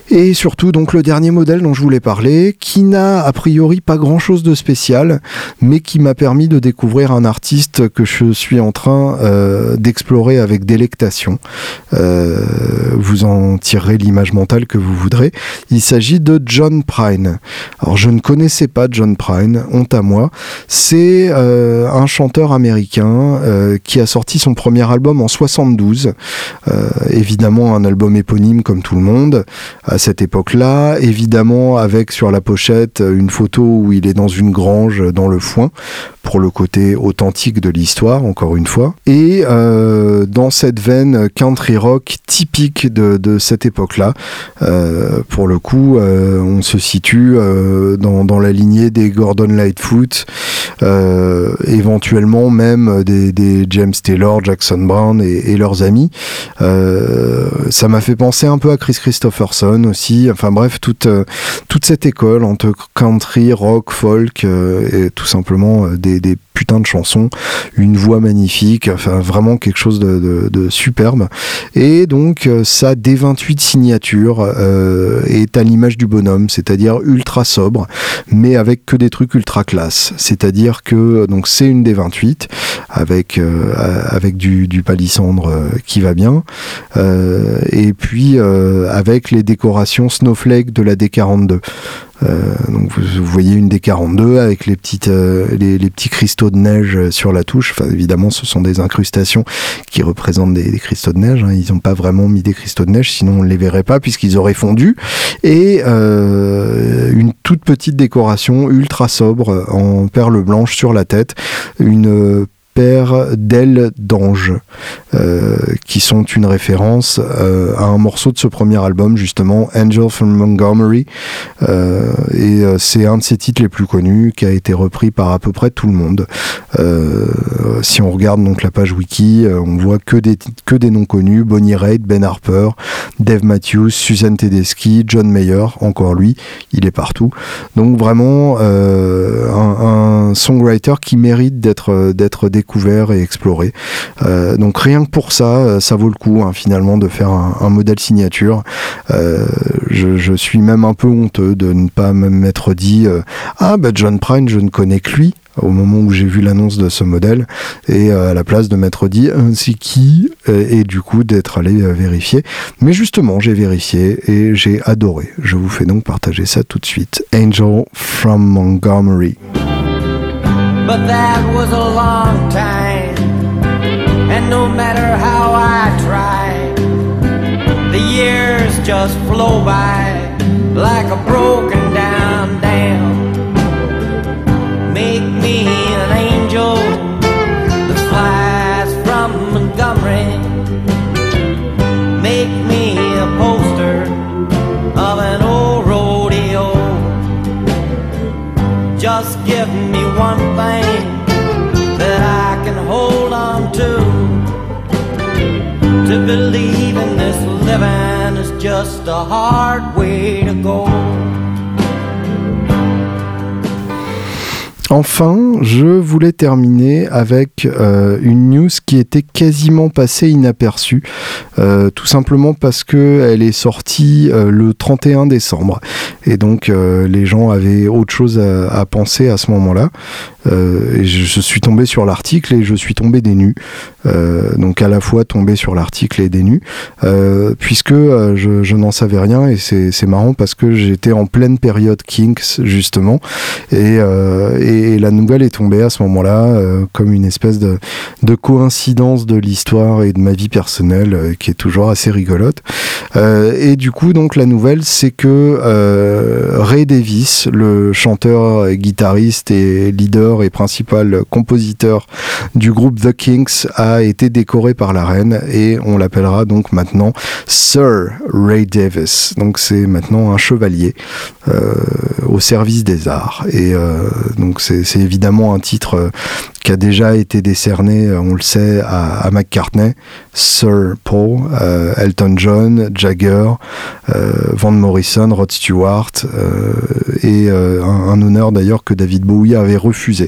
A: Et surtout donc le dernier modèle dont je voulais parler qui n'a a priori pas grand chose de spécial, mais qui m'a permis de découvrir un artiste que je suis en train euh, d'explorer avec délectation. Euh, vous en tirerez l'image mentale que vous voudrez. Il s'agit de John Prine. Alors je ne connaissais pas John Prine, honte à moi. C'est euh, un chanteur américain qui a sorti son premier album en 72. évidemment un album éponyme comme tout le monde à cette époque-là. Évidemment avec sur la pochette une photo où il est dans une grange dans le foin pour le côté authentique de l'histoire, encore une fois. Et euh, dans cette veine country rock typique de, cette époque-là, euh, pour le coup, euh, on se situe dans, la lignée des Gordon Lightfoot, éventuellement même des, James Taylor, Jackson Brown et, leurs amis. ça m'a fait penser un peu à Chris Christopherson aussi. Enfin bref, toute, toute cette école entre country, rock, folk et tout simplement des des, putains de chansons, une voix magnifique, enfin vraiment quelque chose de, superbe. Et donc euh, sa D28 signature euh, est à l'image du bonhomme, c'est-à-dire ultra sobre, mais avec que des trucs ultra classe. C'est-à-dire que donc c'est une D28 avec euh, avec du, du palissandre qui va bien, et puis avec les décorations snowflake de la D42. Euh, donc vous, voyez une des 42 avec les petites euh, les, petits cristaux de neige sur la touche. Enfin, évidemment, ce sont des incrustations qui représentent des, cristaux de neige. Hein. Ils n'ont pas vraiment mis des cristaux de neige, sinon on ne les verrait pas puisqu'ils auraient fondu. Et euh, une toute petite décoration ultra sobre en perles blanches sur la tête. Une paire d'ailes d'ange, euh, qui sont une référence euh, à un morceau de ce premier album, justement, Angel from Montgomery. Euh, et c'est un de ses titres les plus connus, qui a été repris par à peu près tout le monde. si on regarde donc la page wiki, on voit que des, que des noms connus, Bonnie Raitt, Ben Harper, Dave Matthews, Susan Tedeschi, John Mayer, encore lui, il est partout. Donc vraiment un, songwriter qui mérite d'être découvert découvert et exploré. Euh, donc rien que pour ça, euh, ça vaut le coup hein, finalement de faire un, modèle signature. Euh, je, suis même un peu honteux de ne pas m'être dit ah bah John Prine je ne connais que lui au moment où j'ai vu l'annonce de ce modèle et à la place de m'être dit c'est qui et du coup d'être allé vérifier mais justement j'ai vérifié et j'ai adoré je vous fais donc partager ça tout de suite Angel from Montgomery
B: But that was a long time. And no matter how I try, the years just flow by
A: Enfin, je voulais terminer avec euh, une news qui était quasiment passée inaperçue, euh, tout simplement parce que elle est sortie euh, le 31 décembre, et donc les gens avaient autre chose à penser à ce moment-là. Euh, et je, suis tombé sur l'article et je suis tombé des nus. Euh, donc à la fois tombé sur l'article et des nus, euh, puisque je, n'en savais rien et c'est marrant parce que j'étais en pleine période Kinks justement et, la nouvelle est tombée à ce moment-là comme une espèce de coïncidence de l'histoire et de ma vie personnelle qui est toujours assez rigolote. et du coup donc la nouvelle c'est que Ray Davis, le chanteur, guitariste et leader et principal compositeur du groupe The Kings, a été décoré par la reine et on l'appellera donc maintenant Sir Ray Davis. Donc c'est maintenant un chevalier euh, au service des arts. Et euh, donc c'est évidemment un titre euh, qui a déjà été décerné, on le sait, à, McCartney, Sir Paul, Elton John, Jagger, Van Morrison, Rod Stewart, et un, honneur d'ailleurs que David Bowie avait refusé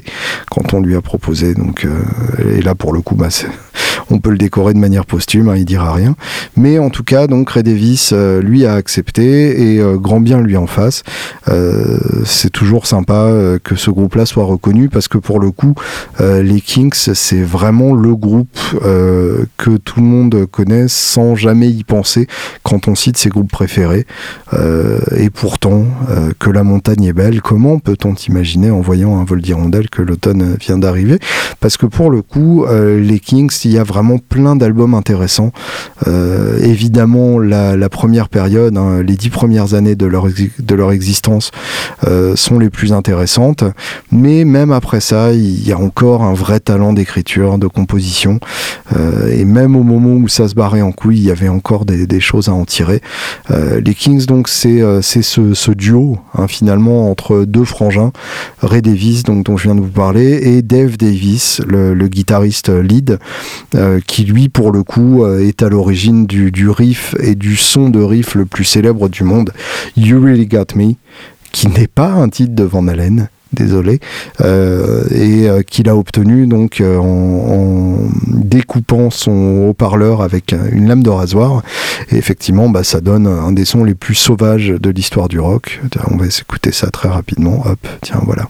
A: quand on lui a proposé. Donc, et là pour le coup, bah, on peut le décorer de manière posthume, hein, il dira rien. Mais en tout cas, donc Ray Davis, lui, a accepté et grand bien lui en face. c'est toujours sympa que ce groupe-là soit reconnu parce que pour le coup, les Kings, c'est vraiment le groupe que tout le monde connaît sans jamais y penser quand on cite ses groupes préférés. et pourtant, que la montagne est belle, comment peut-on imaginer en voyant un vol d'hirondelle que l'automne vient d'arriver Parce que pour le coup, euh, les Kings, il y a vraiment plein d'albums intéressants. Euh, évidemment, la, première période, hein, les dix premières années de leur, de leur existence euh, sont les plus intéressantes. Mais même après ça, il y a encore un vrai talent d'écriture, de composition. et même au moment où ça se barrait en couille, il y avait encore des, choses à en tirer. les Kings, donc, c'est ce, ce, duo, hein, finalement, entre deux frangins, Ray Davis, dont je viens vous parler, et Dave Davis, le, guitariste lead, euh, qui lui, pour le coup, euh, est à l'origine du, riff et du son de riff le plus célèbre du monde, You Really Got Me, qui n'est pas un titre de Van Halen, désolé, euh, et euh, qu'il a obtenu donc en, découpant son haut-parleur avec une lame de rasoir. Et effectivement, bah, ça donne un des sons les plus sauvages de l'histoire du rock. On va écouter ça très rapidement. Hop, tiens, voilà.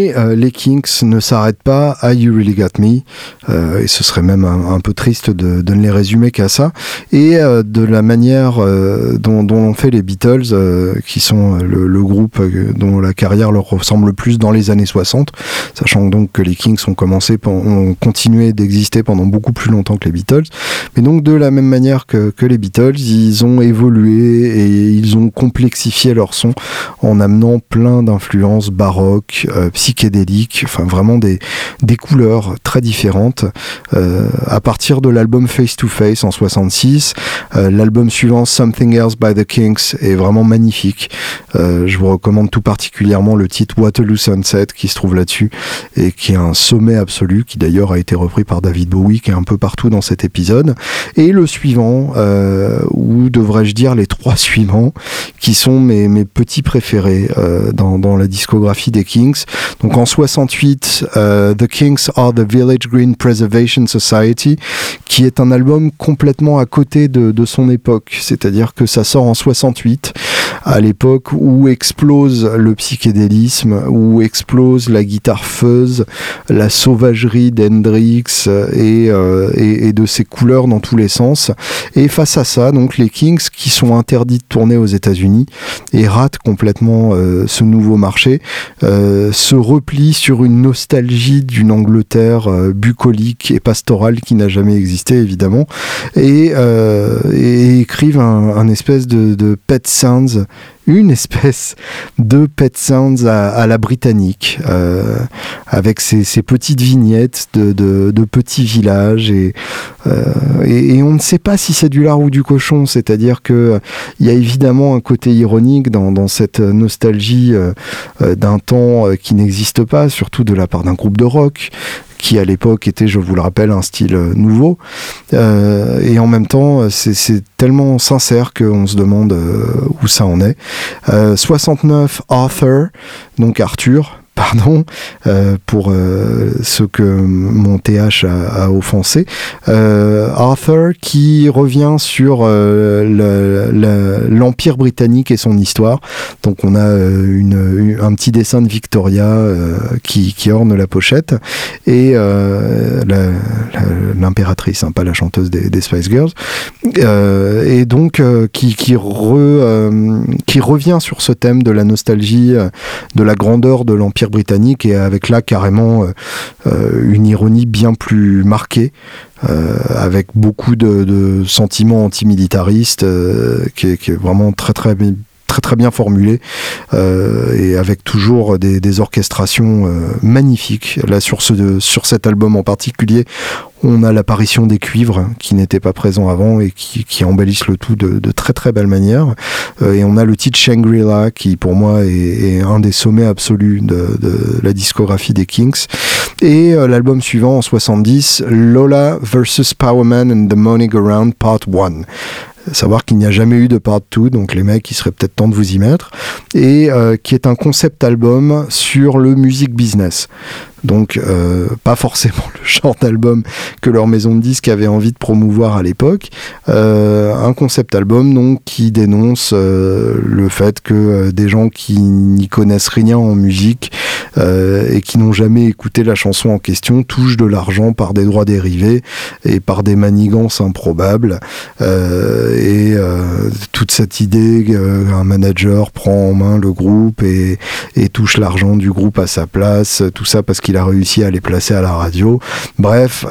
A: euh, les Kings ne s'arrêtent pas à You Really Got Me, euh, et ce serait même un, peu triste de, ne les résumer qu'à ça. Et euh, de la manière dont, dont l'ont fait les Beatles, qui sont le, groupe dont la carrière leur ressemble le plus dans les années 60, sachant donc que les Kings ont commencé, ont continué d'exister pendant beaucoup plus longtemps que les Beatles. Mais donc de la même manière que, les Beatles, ils ont évolué et ils ont complexifié leur son en amenant plein d'influences baroques, euh, psychédéliques, enfin vraiment des, des couleurs très différentes. Euh, à partir de l'album Face to Face en 66, euh, l'album suivant Something Else by the Kings est vraiment magnifique. je vous recommande tout particulièrement le titre Waterloo Sunset qui se trouve là-dessus et qui est un sommet absolu, qui d'ailleurs a été repris par David Bowie, qui est un peu partout dans cet épisode. Et le suivant, ou devrais-je dire les trois suivants, qui sont mes, mes petits préférés dans, dans la discographie des Kings. En 68, euh, The Kings are the Village Green Preservation Society, qui est un album complètement à côté de, de son époque. C'est-à-dire que ça sort en 68, à l'époque où explose le psychédélisme, où explose la guitare fuzz, la sauvagerie d'Hendrix et, euh, et, et, de ses couleurs dans tous les sens. Et face à ça, donc les Kings qui sont interdits de tourner aux États-Unis et ratent complètement euh, ce nouveau marché, euh, se sur une nostalgie d'une Angleterre euh, bucolique et pastorale qui n'a jamais existé évidemment et, euh, écrivent un, un espèce de, de, Pet Sounds une espèce de Pet Sounds à, la britannique, euh, avec ces, petites vignettes de, petits villages et, euh, et, on ne sait pas si c'est du lard ou du cochon, c'est-à-dire que il y a évidemment un côté ironique dans, cette nostalgie euh, d'un temps qui n'existe pas, surtout de la part d'un groupe de rock qui à l'époque était, je vous le rappelle, un style euh, nouveau. Euh, et en même temps, c'est tellement sincère qu'on se demande euh, où ça en est. 69 Arthur, donc Arthur, pardon euh, pour euh, ce que mon TH a, offensé. Euh, Arthur qui revient sur l'Empire britannique et son histoire. Donc on a une, un petit dessin de Victoria qui, orne la pochette et l'impératrice, hein, pas la chanteuse des, Spice Girls. et donc qui, qui, qui revient sur ce thème de la nostalgie, de la grandeur de l'Empire britannique et avec là carrément euh, euh, une ironie bien plus marquée. Euh, avec beaucoup de, sentiments antimilitaristes qui, qui, est vraiment très très très très bien formulé et avec toujours des, orchestrations magnifiques. Là sur ce sur cet album en particulier, on a l'apparition des cuivres qui n'étaient pas présents avant et qui, embellissent le tout de, très très belle manière. Euh, et on a le titre Shangri-La qui pour moi est, un des sommets absolus de, la discographie des Kings. Et euh, l'album suivant en 70, Lola vs. Powerman and the Money Go Round Part 1 savoir qu'il n'y a jamais eu de part 2, donc les mecs, il serait peut-être temps de vous y mettre, et euh, qui est un concept album sur le music business. Donc euh, pas forcément le genre d'album que leur maison de disques avait envie de promouvoir à l'époque. Euh, un concept album donc qui dénonce euh, le fait que euh, des gens qui n'y connaissent rien en musique et qui n'ont jamais écouté la chanson en question touchent de l'argent par des droits dérivés et par des manigances improbables. et toute cette idée qu'un manager prend en main le groupe et, touche l'argent du groupe à sa place, tout ça parce qu'il il a réussi à les placer à la radio. Bref,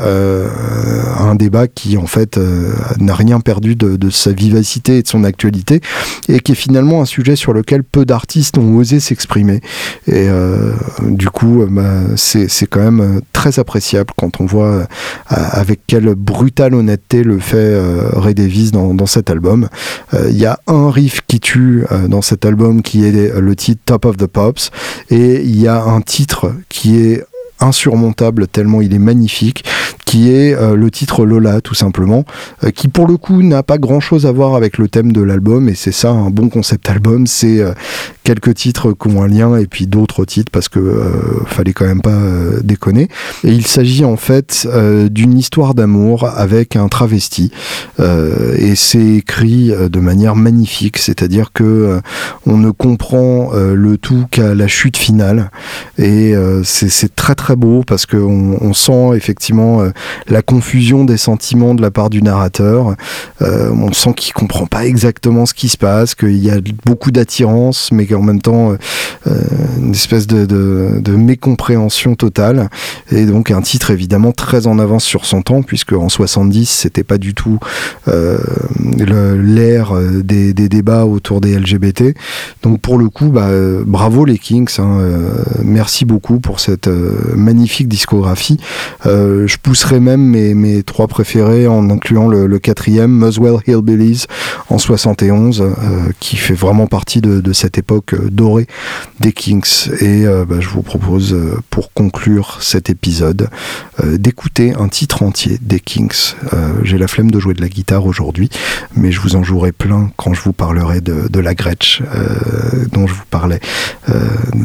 A: un débat qui en fait euh, n'a rien perdu de, sa vivacité et de son actualité et qui est finalement un sujet sur lequel peu d'artistes ont osé s'exprimer. Et euh, du coup, bah, c'est quand même très appréciable quand on voit avec quelle brutale honnêteté le fait Ray Davis dans cet album. Il y a un riff qui tue dans cet album qui est le titre Top of the Pops et il y a un titre qui est insurmontable tellement il est magnifique, qui est euh, le titre Lola tout simplement, euh, qui pour le coup n'a pas grand chose à voir avec le thème de l'album et c'est ça un bon concept album, c'est euh, quelques titres qui ont un lien et puis d'autres titres parce que fallait quand même pas déconner. Et il s'agit en fait d'une histoire d'amour avec un travesti et c'est écrit de manière magnifique, c'est-à-dire que on ne comprend le tout qu'à la chute finale et c'est très très beau parce qu'on on sent effectivement euh, la confusion des sentiments de la part du narrateur. Euh, on sent qu'il comprend pas exactement ce qui se passe, qu'il y a beaucoup d'attirance, mais qu'en même temps euh, une espèce de, mécompréhension totale. Et donc un titre évidemment très en avance sur son temps, puisque en 70 c'était pas du tout l'ère des, débats autour des LGBT. Donc pour le coup, bah, bravo les Kings, hein, merci beaucoup pour cette magnifique discographie. Euh, je pousserai même mes, mes, trois préférés en incluant le, quatrième, Muswell Hillbillies en 71, euh, qui fait vraiment partie de, cette époque euh, dorée des Kings. Et euh, bah, je vous propose, euh, pour conclure cet épisode, d'écouter un titre entier des Kings. J'ai la flemme de jouer de la guitare aujourd'hui, mais je vous en jouerai plein quand je vous parlerai de, la Gretsch dont je vous parlais,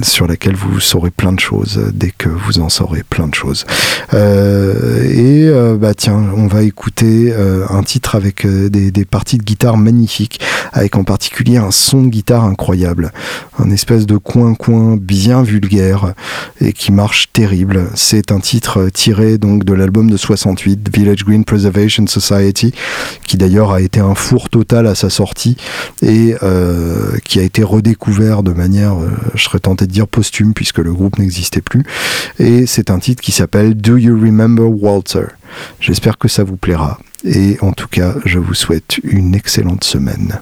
A: sur laquelle vous saurez plein de choses dès que vous en saurez plein de choses. Et bah tiens, on va écouter un titre avec des, parties de guitare magnifiques, avec en particulier un son de guitare incroyable, un espèce de coin-coin bien vulgaire et qui marche terrible. C'est un titre tiré donc de l'album de 68, Village Green Preservation Society, qui d'ailleurs a été un four total à sa sortie et qui a été redécouvert de manière, je serais tenté de dire posthume puisque le groupe n'existait plus. Et c'est un titre qui s'appelle Do You Remember Walter? J'espère que ça vous plaira. Et en tout cas, je vous souhaite une excellente semaine.